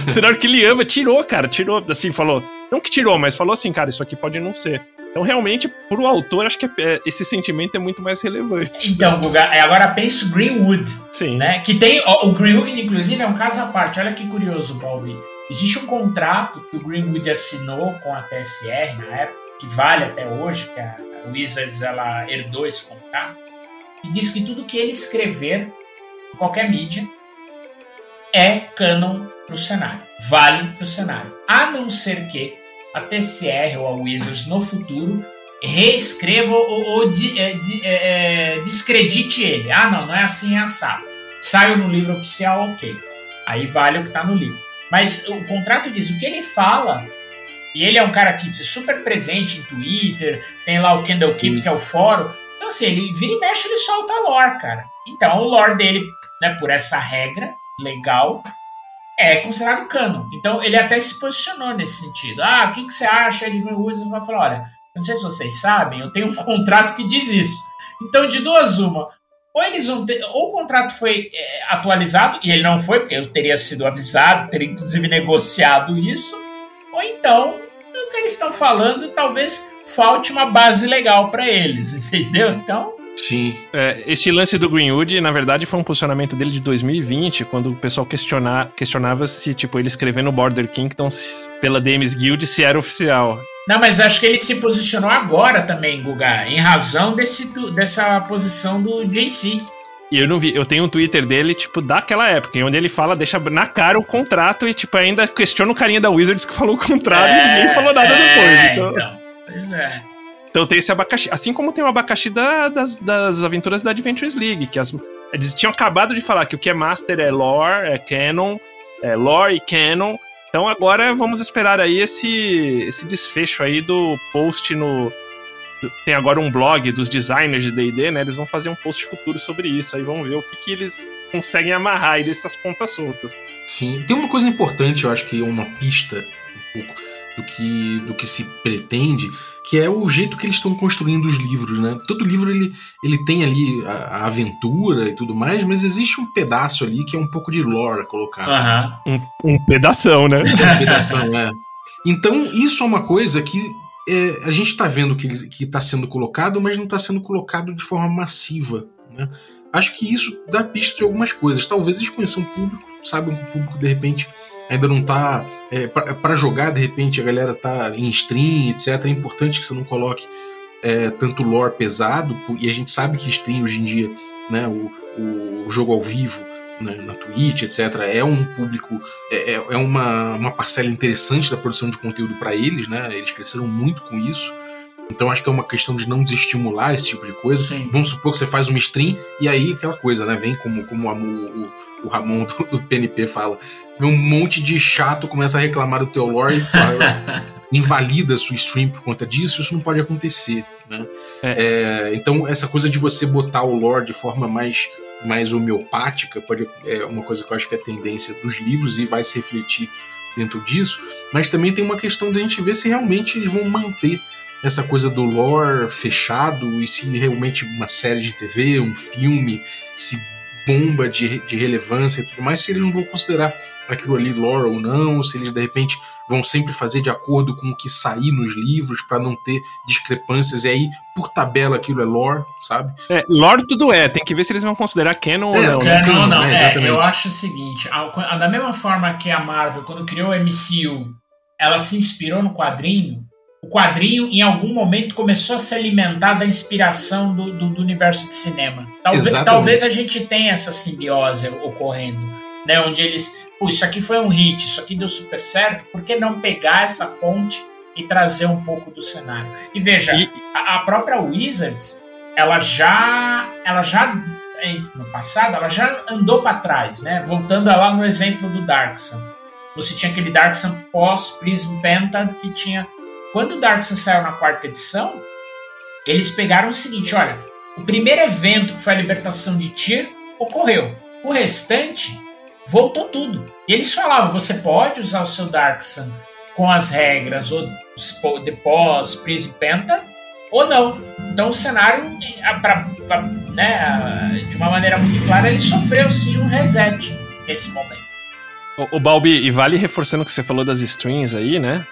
o cenário que ele ama, tirou, cara, tirou, assim, falou, não que tirou, mas falou assim, cara, isso aqui pode não ser. Então, realmente, pro autor, acho que é- é- esse sentimento é muito mais relevante. Então, Guga, é, agora penso Greenwood. Sim. né? Que tem. o Greenwood, inclusive, é um caso à parte. Olha que curioso, Balbi. Existe um contrato que o Greenwood assinou com a TSR na época, que vale até hoje, que a Wizards ela herdou esse contrato, que diz que tudo que ele escrever em qualquer mídia é canon pro cenário. Vale pro cenário. A não ser que a TCR ou a Wizards no futuro reescreva ou, ou de- é, de- é, é, descredite ele. Ah, não, não é assim, é assado. Saiu no livro oficial, ok. Aí vale o que tá no livro. Mas o contrato diz o que ele fala. E ele é um cara que é super presente em Twitter, tem lá o Candlekeep, Sim. que é o fórum. Então assim, ele vira e mexe, ele solta a lore, cara. Então, o lore dele, né, por essa regra legal, é considerado canon. Então, ele até se posicionou nesse sentido. Ah, o que, que você acha de Greenwood? Vai falar, olha, não sei se vocês sabem, eu tenho um [laughs] contrato que diz isso. Então, de duas uma, ou eles vão ter, ou o contrato foi é, atualizado e ele não foi, porque eu teria sido avisado, teria inclusive negociado isso, ou então o que eles estão falando talvez falte uma base legal para eles, [laughs] entendeu? Então Sim. É, este lance do Greenwood, na verdade, foi um posicionamento dele de 2020, quando o pessoal questionar, questionava se, tipo, ele escrevendo Border Kingdom pela Dames Guild se era oficial. Não, mas acho que ele se posicionou agora também, Guga, em razão desse, dessa posição do JC. E eu não vi, eu tenho um Twitter dele, tipo, daquela época, onde ele fala, deixa na cara o contrato e, tipo, ainda questiona o carinha da Wizards que falou o contrato e ninguém falou nada é, depois. Então, então. Pois é. então tem esse abacaxi. Assim como tem o abacaxi da- das, das aventuras da Adventures League, que as, eles tinham acabado de falar que o que é Master é lore, é canon, é lore e canon. Então agora vamos esperar aí esse, esse desfecho aí do post no. Tem agora um blog dos designers de DD, né? Eles vão fazer um post futuro sobre isso. Aí vamos ver o que, que eles conseguem amarrar aí dessas pontas soltas. Sim. Tem uma coisa importante, eu acho que é uma pista um pouco do que, do que se pretende, que é o jeito que eles estão construindo os livros, né? Todo livro ele, ele tem ali a, a aventura e tudo mais, mas existe um pedaço ali que é um pouco de lore colocado. Aham. Um, um pedação, né? [laughs] Redação, é. Então, isso é uma coisa que é, a gente está vendo que está sendo colocado, mas não está sendo colocado de forma massiva. Né? Acho que isso dá pista de algumas coisas. Talvez eles conheçam o público, sabem que o público, de repente, ainda não está. É, para jogar, de repente, a galera tá em stream, etc. É importante que você não coloque é, tanto lore pesado, e a gente sabe que stream hoje em dia, né, o, o jogo ao vivo né, na Twitch, etc., é um público, é, é- é uma, uma parcela interessante da produção de conteúdo para eles, né? Eles cresceram muito com isso. Então acho que é uma questão de não desestimular esse tipo de coisa. Sim. Vamos supor que você faz uma stream e aí aquela coisa, né? Vem como, como a- o, o- Ramon do, do PNP fala. Vem um monte de chato começa a reclamar do teu lore e [laughs] invalida a sua stream por conta disso. Isso não pode acontecer, né? É, então essa coisa de você botar o lore de forma mais mais homeopática pode é uma coisa que eu acho que é tendência dos livros e vai se refletir dentro disso, mas também tem uma questão de a gente ver se realmente eles vão manter essa coisa do lore fechado e se realmente uma série de TV, um filme, se bomba de, de relevância e tudo mais, se eles não vão considerar aquilo ali lore ou não, se eles de repente vão sempre fazer de acordo com o que sair nos livros para não ter discrepâncias e aí por tabela aquilo é lore, sabe? É, lore tudo é, tem que ver se eles vão considerar canon É, ou não. o né? É, não, não. né? É, Exatamente. eu acho o seguinte: a- a- da mesma forma que a Marvel, quando criou o MCU, ela se inspirou no quadrinho, o quadrinho, em algum momento, começou a se alimentar da inspiração do, do- do universo de cinema. Talvez, Exatamente. talvez a gente tenha essa simbiose ocorrendo, né? Onde eles. Isso aqui foi um hit, isso aqui deu super certo, por que não pegar essa fonte e trazer um pouco do cenário? E veja, E- a, a própria Wizards, ela já, ela já em- no passado, ela já andou para trás, né? Voltando lá no exemplo do Darksun. Você tinha aquele Darksun pós Prism Pentad que tinha quando o Darksun saiu na quarta edição, eles pegaram o seguinte, olha, o primeiro evento que foi a libertação de Tyr ocorreu. O restante voltou tudo. E eles falavam, você pode usar o seu Darksun com as regras ou de pós Prism Pentad ou não. Então o cenário, pra- pra- né, de uma maneira muito clara, ele sofreu sim um reset nesse momento. O, o Balbi, e vale reforçando o que você falou das strings aí, né?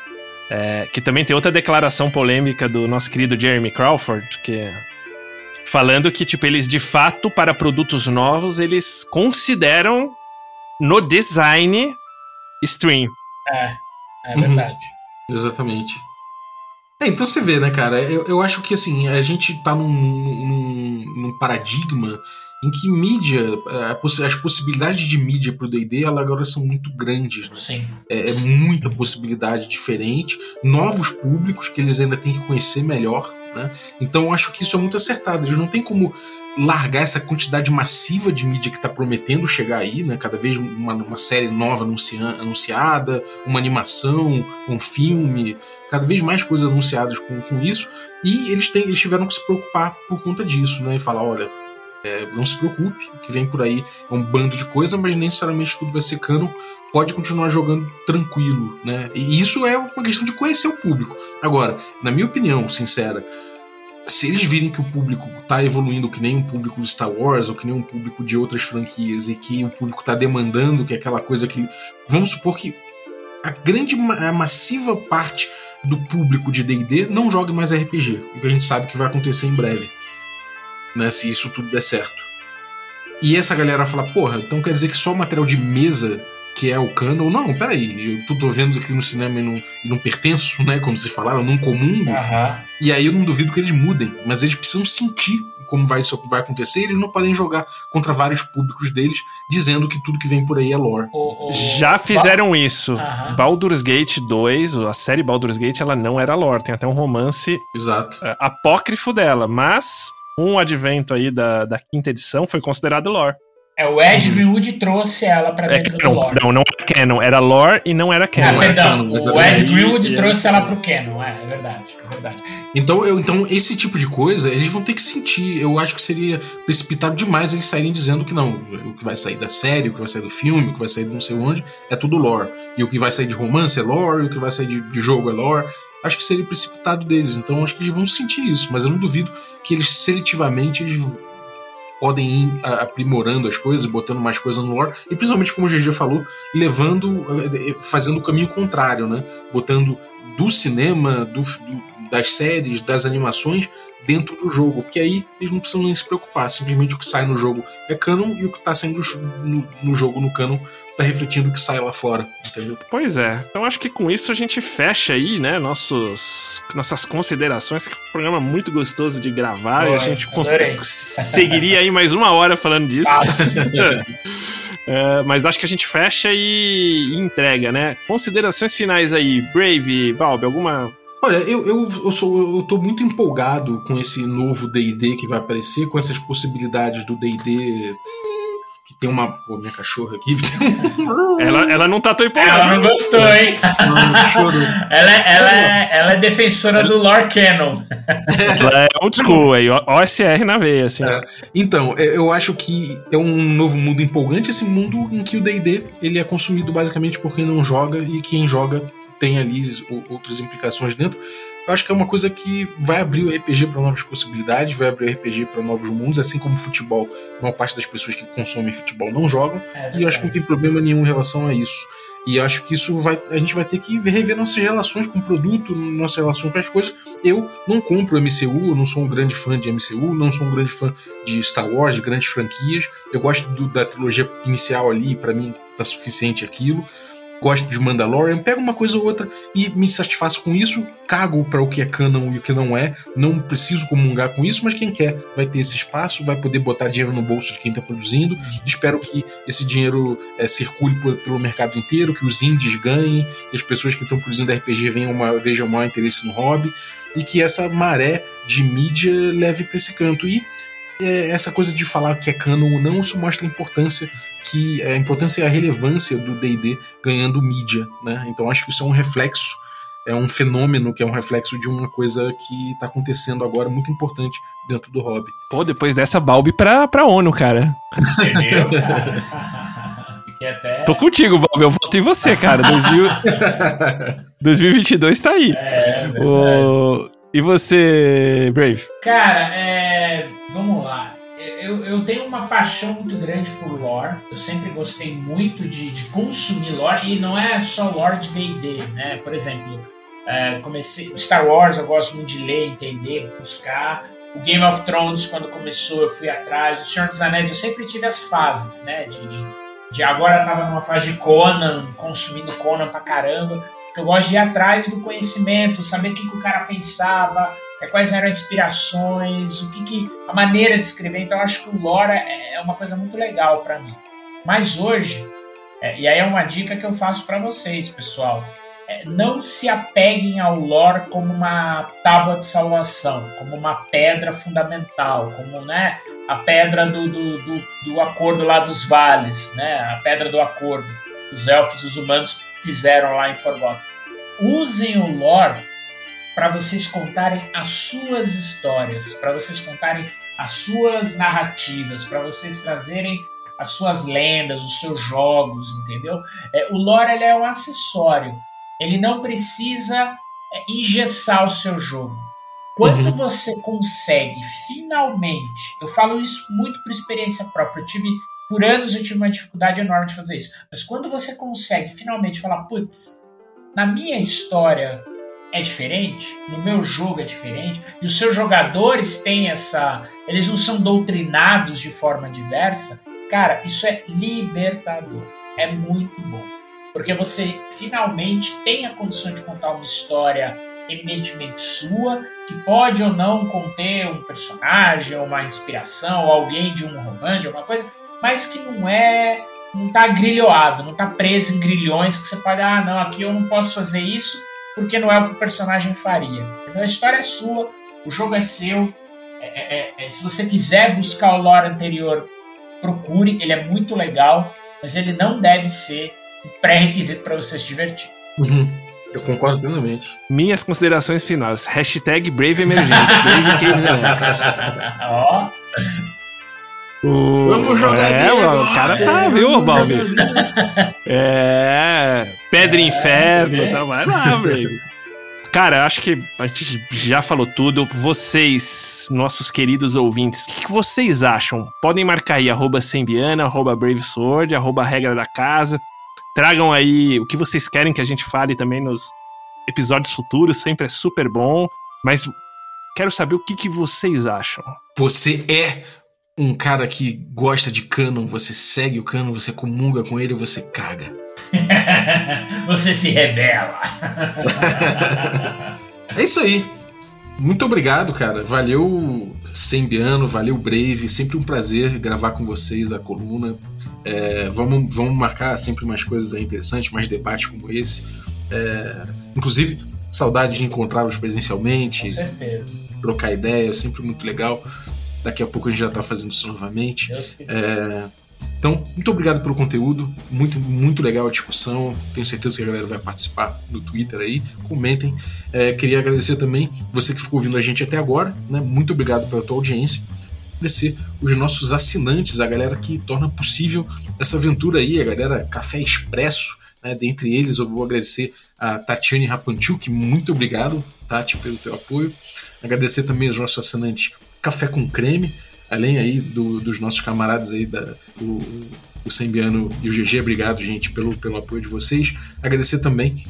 É, que também tem outra declaração polêmica do nosso querido Jeremy Crawford, que falando que tipo eles de fato para produtos novos eles consideram no design stream. É, é Uhum. verdade. Exatamente. É, então você vê, né, cara? Eu, eu acho que assim, a gente tá num, num, num paradigma em que mídia, a possi- as possibilidades de mídia pro DD ela agora são muito grandes. né? Sim. É, é muita possibilidade diferente, novos públicos que eles ainda têm que conhecer melhor, né? Então eu acho que isso é muito acertado. Eles não tem como largar essa quantidade massiva de mídia que está prometendo chegar aí, né? Cada vez uma, uma série nova anuncia, anunciada, uma animação, um filme, cada vez mais coisas anunciadas com, com isso. E eles, têm, eles tiveram que se preocupar por conta disso, né? E falar, olha, é, não se preocupe, o que vem por aí é um bando de coisa, mas nem necessariamente tudo vai ser canon. Pode continuar jogando tranquilo, né? E isso é uma questão de conhecer o público. Agora, na minha opinião, sincera, se eles virem que o público tá evoluindo que nem um público de Star Wars ou que nem um público de outras franquias e que o público tá demandando que é aquela coisa que. Vamos supor que a grande, a massiva parte do público de DD não jogue mais RPG, o que a gente sabe que vai acontecer em breve, né? Se isso tudo der certo. E essa galera fala, porra, então quer dizer que só o material de mesa que é o canon. Não, peraí, eu tô vendo aqui no cinema e não, e não pertenço, né? Como vocês falaram, não comungo. Aham. E aí eu não duvido que eles mudem, mas eles precisam sentir como vai, isso vai acontecer, e eles não podem jogar contra vários públicos deles, dizendo que tudo que vem por aí é lore. O- o- Já fizeram isso. Aham. Baldur's Gate 2, a série Baldur's Gate, ela não era lore. Tem até um romance Exato. é, apócrifo dela, mas o advento aí da, da quinta edição foi considerado lore. É, o Ed Greenwood trouxe ela pra É dentro do canon, lore. não, não era canon, era lore e não era Ah, canon. Era perdão, canon, o. Ed E- trouxe ela pro Canon, é, é verdade, é verdade. Então, eu, então, esse tipo de coisa, eles vão ter que sentir. Eu acho que seria precipitado demais eles saírem dizendo que não, o que vai sair da série, o que vai sair do filme, o que vai sair de não sei onde, é tudo lore. E o que vai sair de romance é lore, e o que vai sair de, de jogo é lore. Acho que seria precipitado deles. Então, acho que eles vão sentir isso. Mas eu não duvido que eles seletivamente eles podem ir aprimorando as coisas, botando mais coisa no lore, e principalmente, como o GG falou, levando, eh, eh, fazendo o caminho contrário, né? Botando do cinema, do, do- das séries, das animações dentro do jogo, porque aí eles não precisam nem se preocupar, simplesmente o que sai no jogo é canon e o que tá saindo no, no jogo no canon tá refletindo o que sai lá fora, entendeu? Pois é. Então acho que com isso a gente fecha aí, né, nossos, nossas considerações, que é um programa muito gostoso de gravar, e a gente [laughs] seguiria aí mais uma hora falando disso. Fácil. [laughs] É, mas acho que a gente fecha e, e entrega, né? Considerações finais aí, Brave, Balbi, alguma. Olha, eu, eu, eu, sou, eu tô muito empolgado com esse novo D&D que vai aparecer, com essas possibilidades do D&D tem uma... Pô, minha cachorra aqui [laughs] um Ela, ela não tá tão empolgada. Ela não gostou, hein? Ela, é- ela, é- ela é defensora do lore Canon. Ela é old school aí, OSR na veia, assim. É. Então, é, eu acho que é um novo mundo empolgante, esse mundo em que o D&D ele é consumido basicamente por quem não joga e quem joga tem ali outras implicações dentro. Eu acho que é uma coisa que vai abrir o RPG para novas possibilidades, vai abrir o RPG para novos mundos, assim como o futebol. A maior parte das pessoas que consomem futebol não jogam, É e eu acho que não tem problema nenhum em relação a isso. E eu acho que isso vai. A gente vai ter que rever nossas relações com o produto, nossas relações com as coisas. Eu não compro MCU, eu não sou um grande fã de MCU, não sou um grande fã de Star Wars, de grandes franquias. Eu gosto do- da trilogia inicial ali, pra mim tá suficiente aquilo. Gosto de Mandalorian, pego uma coisa ou outra e me satisfaço com isso, cago para o que é canon e o que não é, não preciso comungar com isso, mas quem quer vai ter esse espaço, vai poder botar dinheiro no bolso de quem está produzindo. Espero que esse dinheiro eh, circule por- pelo mercado inteiro, que os indies ganhem, que as pessoas que estão produzindo RPG venham uma- vejam maior interesse no hobby e que essa maré de mídia leve para esse canto. E é, essa coisa de falar que é canon ou não, isso mostra a importância que a importância e a relevância do D&D ganhando mídia, né? Então acho que isso é um reflexo, é um fenômeno que é um reflexo de uma coisa que está acontecendo agora muito importante dentro do hobby. Pô, depois dessa Balbi pra, pra ONU, cara. Entendeu, [laughs] cara? Fiquei até. Tô contigo, Balbi. Eu voto em você, cara. [laughs] 2000... 2022 tá aí. É, verdade. O- E você, Brave? Cara, é, vamos lá. Eu, eu tenho uma paixão muito grande por lore. Eu sempre gostei muito de, de consumir lore. E não é só lore de D&D, né? Por exemplo, é, comecei Star Wars eu gosto muito de ler, entender, buscar. O Game of Thrones, quando começou, eu fui atrás. O Senhor dos Anéis, eu sempre tive as fases, né? De, de, de agora eu tava numa fase de Conan, consumindo Conan pra caramba. Eu gosto de ir atrás do conhecimento, saber o que, que o cara pensava, é, quais eram as inspirações, o que, que a maneira de escrever. Então acho que o lore é, é uma coisa muito legal para mim. Mas hoje, é, e aí é uma dica que eu faço para vocês, pessoal, é, não se apeguem ao lore como uma tábua de salvação, como uma pedra fundamental, como né, a pedra do, do, do, do acordo lá dos vales, né? A pedra do acordo. Os elfos e os humanos fizeram lá em Forgotten. Usem o lore para vocês contarem as suas histórias, para vocês contarem as suas narrativas, para vocês trazerem as suas lendas, os seus jogos, entendeu? É, o lore ele é um acessório. Ele não precisa é, engessar o seu jogo. Quando uhum. você consegue finalmente, eu falo isso muito por experiência própria, eu tive por anos eu tive uma dificuldade enorme de fazer isso, mas quando você consegue finalmente falar, putz, na minha história é diferente, no meu jogo é diferente, e os seus jogadores têm essa, eles não são doutrinados de forma diversa, cara, isso é libertador, é muito bom, porque você finalmente tem a condição de contar uma história eminentemente sua, que pode ou não conter um personagem, uma inspiração, alguém de um romance, alguma coisa, mas que não é, não tá grilhoado, não tá preso em grilhões que você pode, ah, não, aqui eu não posso fazer isso porque não é o que o personagem faria. Então a história é sua, o jogo é seu. É, é, é, é, se você quiser buscar o lore anterior, procure, ele é muito legal, mas ele não deve ser um pré-requisito para você se divertir. Uhum. Eu concordo plenamente. Minhas considerações finais. Hashtag Brave Emergente. Brave Caves [laughs] Alex. Ó. O... Vamos jogar é, o cara tá, viu, Balbi? é. Pedra é, Inferno, tá, vai lá, Brave. Cara, acho que a gente já falou tudo. Vocês, nossos queridos ouvintes, o que, que vocês acham? Podem marcar aí, arroba Sembiana, arroba BraveSword, arroba Regra da Casa. Tragam aí o que vocês querem que a gente fale também nos episódios futuros, sempre é super bom. Mas quero saber o que, que vocês acham. Você é um cara que gosta de canon, você segue o canon, você comunga com ele, você caga. [laughs] você se rebela. [laughs] é isso aí. Muito obrigado, cara. Valeu Sembiano, valeu Brave. Sempre um prazer gravar com vocês a coluna. É, vamos, vamos marcar sempre mais coisas interessantes, mais debates como esse. É, inclusive, saudade de encontrá-los presencialmente. Com certeza. Trocar ideia, sempre muito legal. Daqui a pouco a gente já está fazendo isso novamente. É, então, muito obrigado pelo conteúdo. Muito, muito legal a discussão. Tenho certeza que a galera vai participar no Twitter aí. Comentem. É, queria agradecer também você que ficou ouvindo a gente até agora. Né? Muito obrigado pela tua audiência agradecer os nossos assinantes, a galera que torna possível essa aventura aí, a galera Café Expresso, né? dentre eles eu vou agradecer a Tatiane Rapanchuk, muito obrigado, Tati, pelo teu apoio. Agradecer também os nossos assinantes Café com Creme, além aí do, dos nossos camaradas aí da, do, o Sembiano e o GG, obrigado, gente, pelo, pelo apoio de vocês. Agradecer também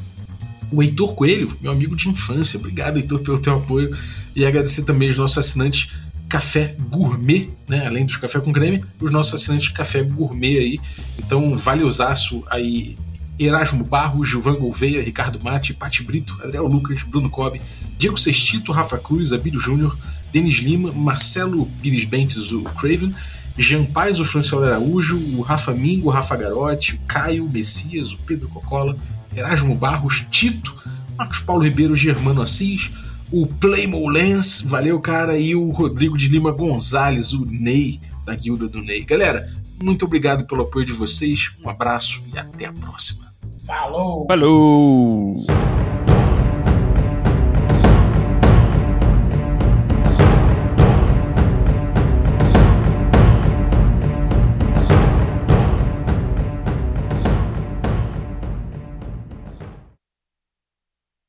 o Heitor Coelho, meu amigo de infância. Obrigado, Heitor, pelo teu apoio. E agradecer também os nossos assinantes café gourmet, né? Além dos café com creme, os nossos assinantes café gourmet aí. Então, vale usaço aí. Erasmo Barro, Gilvan Gouveia, Ricardo Mate, Pati Brito, Adriel Lucas, Bruno Cobb, Diego Sextito, Rafa Cruz, Abílio Júnior, Denis Lima, Marcelo Pires Bentes, o Craven, Jean Paz, o Franciolo Araújo, o Rafa Mingo, o Rafa Garotti, o Caio, o Messias, o Pedro Cocola, Erasmo Barros, Tito, Marcos Paulo Ribeiro, Germano Assis, o Playmo Lens, valeu, cara, e o Rodrigo de Lima Gonzalez, o Ney, da Guilda do Ney. Galera, muito obrigado pelo apoio de vocês, um abraço e até a próxima. Falou! Falou!